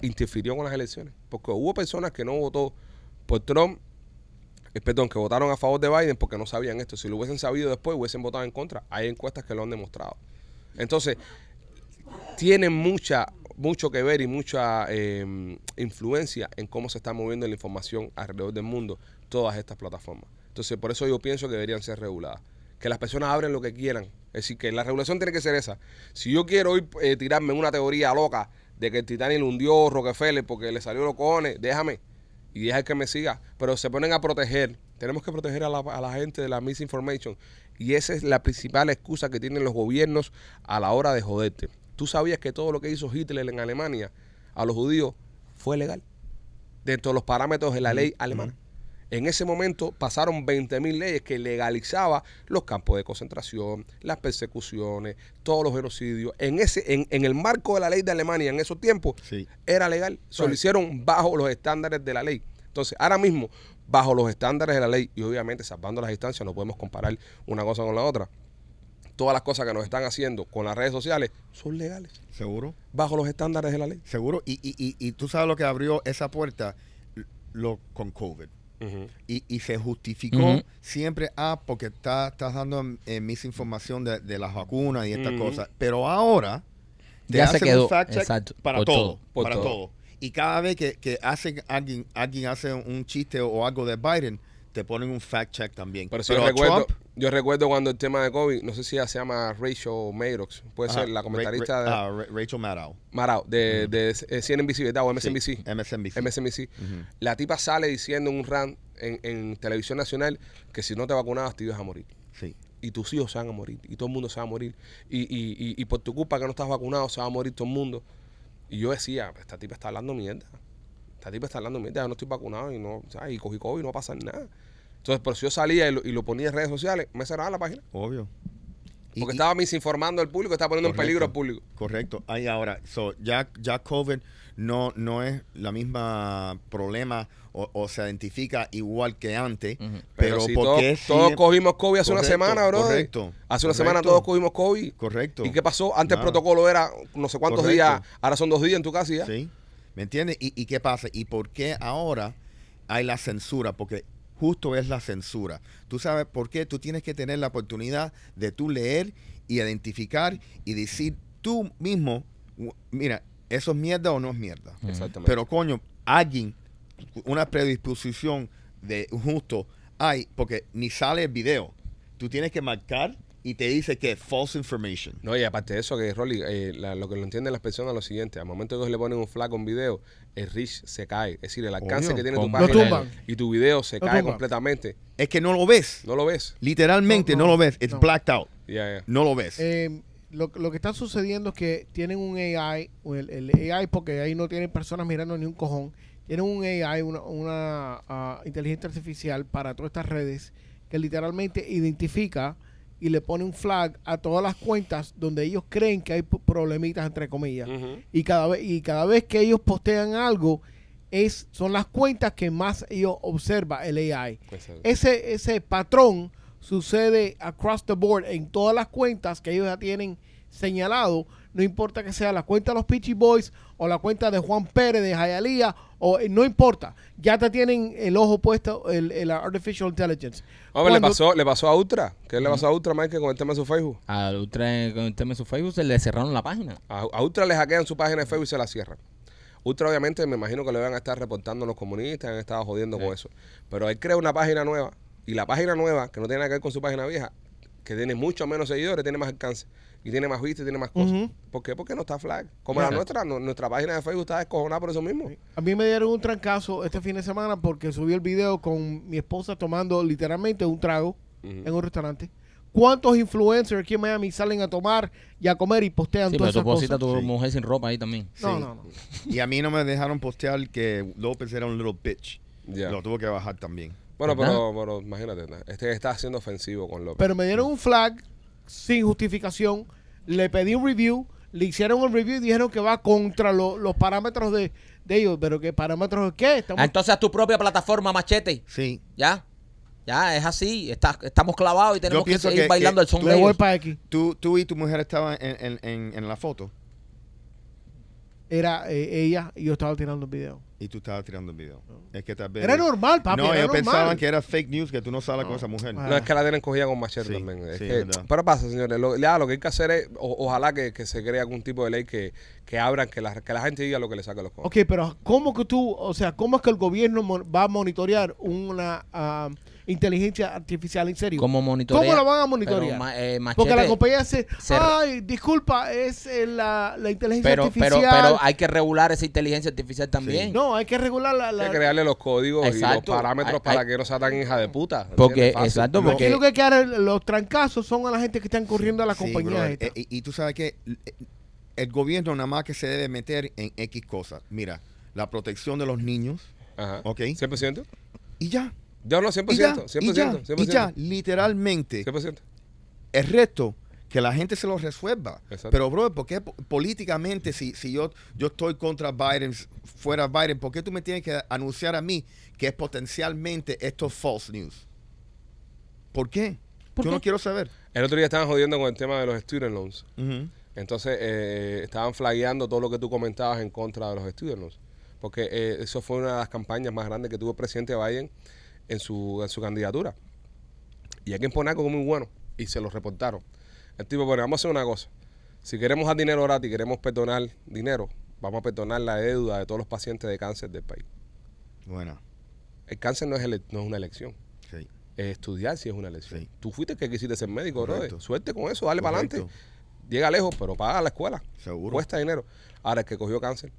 interfirió con las elecciones. Porque hubo personas que no votó por Trump, eh, perdón, que votaron a favor de Biden porque no sabían esto. Si lo hubiesen sabido después, hubiesen votado en contra. Hay encuestas que lo han demostrado. Entonces, tienen mucha mucho que ver y mucha eh, influencia en cómo se está moviendo la información alrededor del mundo todas estas plataformas. Entonces, por eso yo pienso que deberían ser reguladas. Que las personas abren lo que quieran. Es decir, que la regulación tiene que ser esa. Si yo quiero hoy eh, tirarme una teoría loca de que el Titanic lo hundió Rockefeller porque le salió los cojones, déjame y deja que me siga. Pero se ponen a proteger. Tenemos que proteger a la, a la gente de la misinformation. Y esa es la principal excusa que tienen los gobiernos a la hora de joderte. Tú sabías que todo lo que hizo Hitler en Alemania a los judíos fue legal. Dentro de los parámetros de la ley alemana. En ese momento pasaron 20.000 leyes que legalizaba los campos de concentración, las persecuciones, todos los genocidios. En ese, en, en el marco de la ley de Alemania en esos tiempos, Sí. era legal. Se lo hicieron bajo los estándares de la ley. Entonces, ahora mismo, bajo los estándares de la ley, y obviamente salvando las distancias, no podemos comparar una cosa con la otra. Todas las cosas que nos están haciendo con las redes sociales son legales, ¿Seguro? bajo los estándares de la ley. Seguro. Y, y, y, y tú sabes lo que abrió esa puerta lo, con COVID. Y, y se justificó siempre, ah, porque está, estás dando eh, misinformación de, de las vacunas y estas cosas. Pero ahora te Ya se hacen quedó, un fact check exacto, para por todo, por para todo. todo. Y cada vez que, que hacen alguien, alguien hace un chiste o algo de Biden, te ponen un fact check también. Pero, sí, yo, a recuerdo, Trump, yo recuerdo cuando el tema de COVID, no sé si ella se llama Rachel Maddox, puede ajá, ser la comentarista Ra- de Ra- Rachel Maddow. Marao, de, de, eh, CNBC, ¿verdad? O Sí, MSNBC. MSNBC. MSNBC. La tipa sale diciendo en un rant en, en televisión nacional que si no te vacunabas te ibas a morir. Sí. Y tus hijos se van a morir. Y todo el mundo se va a morir. Y, y, y, y por tu culpa que no estás vacunado se va a morir todo el mundo. Y yo decía, esta tipa está hablando mierda. Esta tipa está hablando mierda. Yo no estoy vacunado y no, ¿sabes? y cogí COVID y no va a pasar nada. Entonces, por si yo salía y lo, y lo ponía en redes sociales, me cerraban la página. Obvio. Porque y- estaba misinformando al público, estaba poniendo en peligro al público. Correcto. Ahí ahora, so, ya, ya COVID no, no es la misma problema o, o se identifica igual que antes, Ujú. pero, si ¿por todos, cogimos COVID hace una semana, bro. correcto, Hace una semana todos cogimos COVID. Correcto. ¿Y qué pasó? Antes Nada. el protocolo era no sé cuántos Correcto. días, ahora son dos días en tu casa ya. ¿Sí? ¿Me entiendes? ¿Y, ¿Y qué pasa? ¿Y por qué ahora hay la censura? Porque justo es la censura. ¿Tú sabes por qué? Tú tienes que tener la oportunidad de tú leer y identificar y decir tú mismo, "U- mira, eso es mierda o no es mierda. Exactamente. Pero coño, alguien, una predisposición de justo hay, porque ni sale el video. Tú tienes que marcar y te dice que es false information. No, y aparte de eso, que Rolly, eh, la- lo que lo entienden las personas es lo siguiente: al momento que ellos le ponen un flag a un video, el reach se cae. Es decir, el alcance que tiene tu página y tu video se Lo cae tumban. completamente. Es que no lo ves. No lo ves. Literalmente No, no, no, lo ves. It's no. blacked out. No lo ves. Eh, lo, lo que está sucediendo es que tienen un AI, o el, el AI, porque ahí no tienen personas mirando ni un cojón, tienen un AI, una, una, ah, inteligencia artificial para todas estas redes que literalmente identifica y le pone un flag a todas las cuentas donde ellos creen que hay problemitas entre comillas. Y cada vez y cada vez que ellos postean algo es son las cuentas que más ellos observa el AI. Exacto. Ese ese patrón sucede across the board en todas las cuentas que ellos ya tienen señalado, no importa que sea la cuenta de los Peachy Boys o la cuenta de Juan Pérez de Jayalía o eh, no importa, ya te tienen el ojo puesto el, el artificial intelligence. Hombre, le Cuando- pasó, le pasó a Ultra. ¿Qué le pasó a Ultra, Mike, con el tema de su Facebook? Al Ultra, con el tema de su Facebook, se le cerraron la página. A, a Ultra le hackean su página de Facebook y se la cierran. Ultra, obviamente, me imagino que le van a estar reportando a los comunistas, han estado jodiendo con eso. Pero él crea una página nueva y la página nueva, que no tiene nada que ver con su página vieja, que tiene mucho menos seguidores, tiene más alcance y tiene más vistas y tiene más cosas. ¿Por qué? Porque no está flag. Como la Exacto. nuestra, nu- nuestra página de Facebook está descojonada por eso mismo. A mí me dieron un trancazo este fin de semana porque subí el video con mi esposa tomando literalmente un trago Ujú. en un restaurante. ¿Cuántos influencers aquí en Miami salen a tomar y a comer y postean Sí, pero todas tú esas cosas? tu Sí. mujer sin ropa ahí también. No, Sí. no, no. Y a mí no me dejaron postear que López era un little bitch. Lo tuvo que bajar también. Bueno, pero, pero imagínate, este está siendo ofensivo con López. Pero me dieron un flag sin justificación. Le pedí un review. Le hicieron un review y dijeron que va contra lo- los parámetros de, de ellos. ¿Pero qué parámetros de qué? Estamos- Ah, entonces haz tu propia plataforma, machete. Sí. Ya. Ya, es así. Está- estamos clavados y tenemos que seguir que- bailando que el son tú de ellos. para aquí. Tú, tú y tu mujer estaban en, en, en, en la foto Era eh, ella y yo estaba tirando el video. y tú estabas tirando el video. Es que tal vez... Era normal, papi. no, era ellos normal. pensaban que era fake news, que tú no sales con No. esa mujer. No, es que la tienen cogida con machete Sí, también. Es sí, que- es verdad. pero pasa, señores. Lo, ya, lo que hay que hacer es, o- ojalá que, que se cree algún tipo de ley que, que abran, que la, que la gente diga lo que le saque los cojones. Ok, pero ¿cómo que tú, o sea, cómo es que el gobierno mon- va a monitorear una ah, inteligencia artificial en serio? ¿Cómo monitorear? ¿Cómo la van a monitorear? ma- eh, machete, Porque la compañía dice, se- ay, disculpa, es eh, la, la inteligencia pero, pero, artificial. pero hay que regular esa inteligencia artificial también. no, hay que regular la... Hay la que crearle los códigos y los parámetros Hay- para hay- que no sea tan hija de puta. Porque, exacto, Lo- porque... Aquí lo que hay que dar los trancazos son a la gente que están corriendo a la Sí, compañía brother. esta. Eh, y, y tú sabes que el gobierno nada más que se debe meter en X cosas. Mira, la protección de los niños Ajá. Ok. ¿100%? y ya. Yo no, 100%. Y ya, 100%. y ya, 100%. y ya, literalmente. 100%. El resto, que la gente se lo resuelva. Exacto. Pero, bro, ¿por qué po- políticamente, si, si yo, yo estoy contra Biden, fuera Biden, ¿por qué tú me tienes que anunciar a mí que es potencialmente esto es false news? ¿Por qué? ¿Por yo qué? no quiero saber. El otro día estaban jodiendo con el tema de los student loans. Entonces, eh, estaban flagueando todo lo que tú comentabas en contra de los student loans. Porque eh, eso fue una de las campañas más grandes que tuvo el presidente Biden en su, en su candidatura. Y hay que imponer algo muy bueno. Y se lo reportaron. El tipo, bueno, vamos a hacer una cosa. Si queremos dar dinero gratis, queremos perdonar dinero, vamos a perdonar la deuda de todos los pacientes de cáncer del país. Bueno, El cáncer no es, ele- no es una elección. sí. Es estudiar si es una elección. Sí. Tú fuiste el que quisiste ser médico, brother. Suerte con eso, dale para adelante. Llega lejos, pero paga la escuela. Seguro. Cuesta dinero. Ahora, el que cogió cáncer,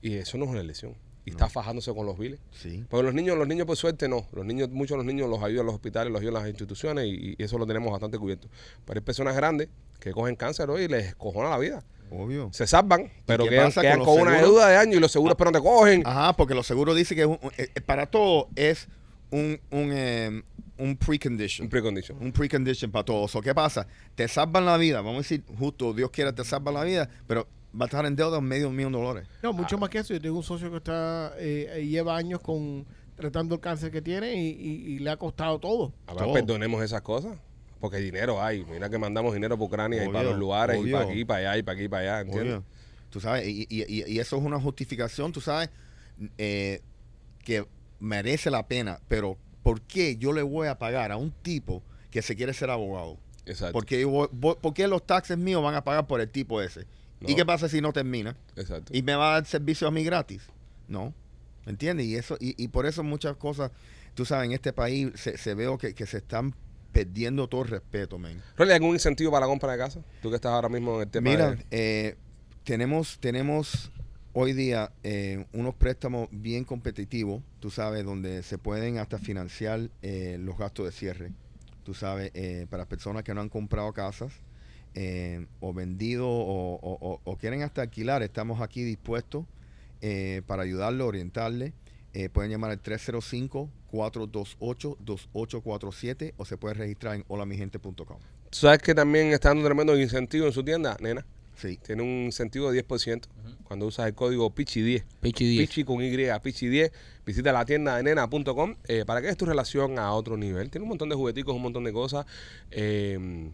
y eso no es una elección. Y está fajándose con los biles. Sí. Porque los niños, los niños por suerte no. Los niños, muchos de los niños los ayudan los hospitales, los ayudan las instituciones y, y eso lo tenemos bastante cubierto. Pero hay personas grandes que cogen cáncer hoy y les cojona la vida. Obvio. Se salvan, pero qué quedan, con una deuda de año y los seguros pero no te cogen. Ajá, porque los seguros dicen que es un- eh, eh, para todo es un, un, eh, un precondition. Un precondition. Un precondition para todo. So, ¿Qué pasa? Te salvan la vida. Vamos a decir, justo, Dios quiera, te salvan la vida, pero va a estar en deuda medio millón de dólares. No, mucho más que eso. Yo tengo un socio que está eh, eh, lleva años con tratando el cáncer que tiene y, y- y le ha costado todo. Ahora Todo. perdonemos esas cosas. Porque dinero hay. Mira que mandamos dinero para Ucrania y para los lugares y para aquí, para allá y para aquí, para allá. ¿Entiendes? Obvio. Tú sabes, y, y- y- y eso es una justificación, tú sabes, eh, que merece la pena, pero ¿por qué yo le voy a pagar a un tipo que se quiere ser abogado? Exacto. Porque yo voy- voy- ¿Por qué los taxes míos van a pagar por el tipo ese? No. ¿Y qué pasa si no termina? Exacto. ¿Y me va a dar servicio a mí gratis? No. ¿Me entiendes? Y, eso, y, y por eso muchas cosas, tú sabes, en este país se, se veo que, que se están perdiendo todo el respeto, men. Rolly, ¿algún incentivo para la compra de casa? Tú que estás ahora mismo en el tema Mira, de- eh, tenemos, tenemos hoy día eh, unos préstamos bien competitivos, tú sabes, donde se pueden hasta financiar eh, los gastos de cierre, tú sabes, eh, para personas que no han comprado casas eh, o vendido o, o- o- o quieren hasta alquilar, estamos aquí dispuestos eh, para ayudarlo, orientarle. Eh, pueden llamar al 305-428-2847 o se puede registrar en holamigente.com. ¿Tú sabes que también está dando tremendo incentivo en su tienda, nena? Sí. Tiene un incentivo de 10% cuando usas el código PICHI10. Pichi 10. Pichi con Y, Pichi10. Visita la tienda de nena.com eh, para que es tu relación a otro nivel. Tiene un montón de jugueticos, un montón de cosas. Eh,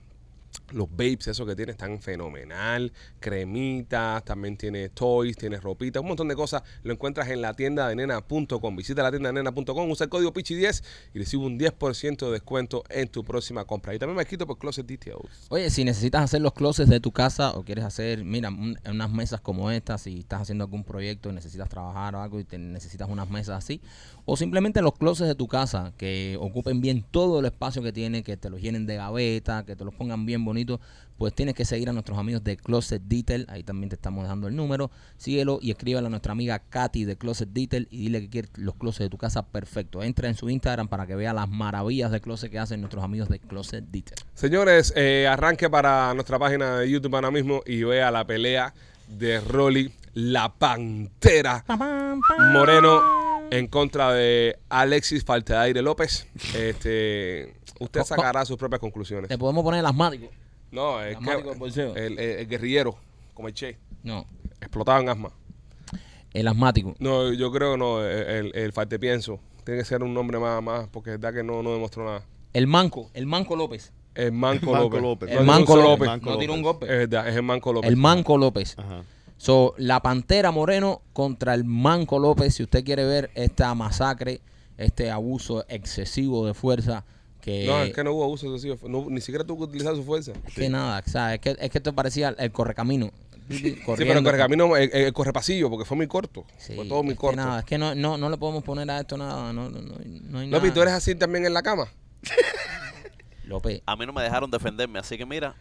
los babes, eso que tiene, están fenomenal. Cremitas, también tiene toys, tiene ropita, un montón de cosas. Lo encuentras en la tienda de nena.com. Visita la tienda de nena.com, usa el código PICHI10 y recibe un 10% de descuento en tu próxima compra. Y también me he escrito por Closet Details. Oye, si necesitas hacer los closets de tu casa o quieres hacer, mira, un- unas mesas como estas, si estás haciendo algún proyecto y necesitas trabajar o algo y te necesitas unas mesas así, o simplemente los closets de tu casa que ocupen bien todo el espacio que tiene, que te los llenen de gaveta, que te los pongan bien bonitos, pues tienes que seguir a nuestros amigos de Closet Detail, ahí también te estamos dejando el número, síguelo y escríbele a nuestra amiga Katy de Closet Detail y dile que quiere los closets de tu casa perfecto. Entra en su Instagram para que vea las maravillas de closet que hacen nuestros amigos de Closet Detail. Señores, eh, arranque para nuestra página de YouTube ahora mismo y vea la pelea de Rolly, la pantera Moreno en contra de Alexis Falteaire López. Este, usted Co- sacará sus propias conclusiones. Te podemos poner el asmático. No, es Asmático que del bolseo. el, el- el guerrillero, como el Che, No, explotaba en asma. el asmático. No, yo creo que no, el, el, el Faltepienso. Tiene que ser un nombre más, más porque es verdad que no, no demostró nada. El manco, el manco López. El Manco, Manco López. El Manco López. Manco no tiró un López. golpe. Es verdad, es el Manco López. El manco López. Ajá. So, la Pantera Moreno contra el Manco López. Si usted quiere ver esta masacre, este abuso excesivo de fuerza, que, No, es que no hubo abuso excesivo. No, ni siquiera tuvo que utilizar su fuerza. que nada, o sea, es que, es que esto parecía el correcamino. Sí, pero el correcamino, el, el correpasillo, porque fue muy corto. Sí, fue todo muy es que corto. nada, es que no, no, no le podemos poner a esto nada. No, no, no, no hay López, nada. ¿tú eres así también en la cama? López, A mí no me dejaron defenderme, así que mira,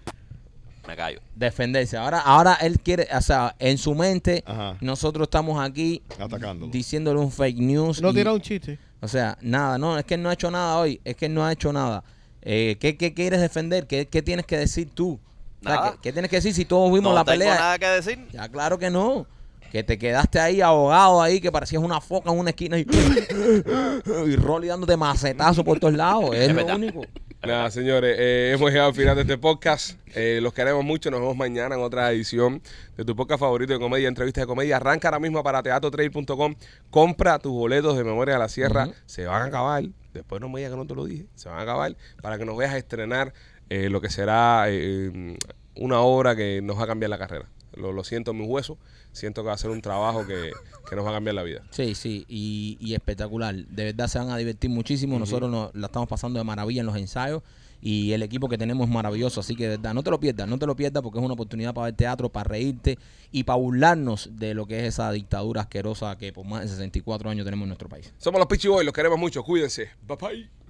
me callo. defenderse. Ahora, ahora él quiere, o sea, en su mente, Ajá. nosotros estamos aquí Atacándolo. diciéndole un fake news. No y- tira un chiste. O sea, nada, no, es que él no ha hecho nada hoy, es que él no ha hecho nada. Eh, ¿qué, qué quieres defender? ¿Qué, qué tienes que decir tú? O sea, Nada. ¿qué, qué tienes que decir si todos vimos No la tengo pelea? nada que decir. Ya, claro que no. Que te quedaste ahí ahogado ahí, que parecías una foca en una esquina y, y Rolly dándote macetazo por todos lados. Es, lo verdad. único. Nada, señores, eh, hemos llegado al final de este podcast. Eh, los queremos mucho. Nos vemos mañana en otra edición de tu podcast favorito de comedia, entrevistas de comedia. Arranca ahora mismo para teatrotrail.com. Compra tus boletos de Memoria de la Sierra. Se van a acabar. Después no me digas que no te lo dije. Se van a acabar para que nos veas estrenar eh, lo que será una obra que nos va a cambiar la carrera. Lo, lo siento en mis huesos. Siento que va a ser un trabajo que, que nos va a cambiar la vida. Sí, sí, y, y espectacular. De verdad se van a divertir muchísimo. Nosotros nos la estamos pasando de maravilla en los ensayos y el equipo que tenemos es maravilloso. Así que de verdad, no te lo pierdas, no te lo pierdas porque es una oportunidad para ver teatro, para reírte y para burlarnos de lo que es esa dictadura asquerosa que por más de 64 años tenemos en nuestro país. Somos los Pichi Boys. Los queremos mucho. Cuídense. Bye bye.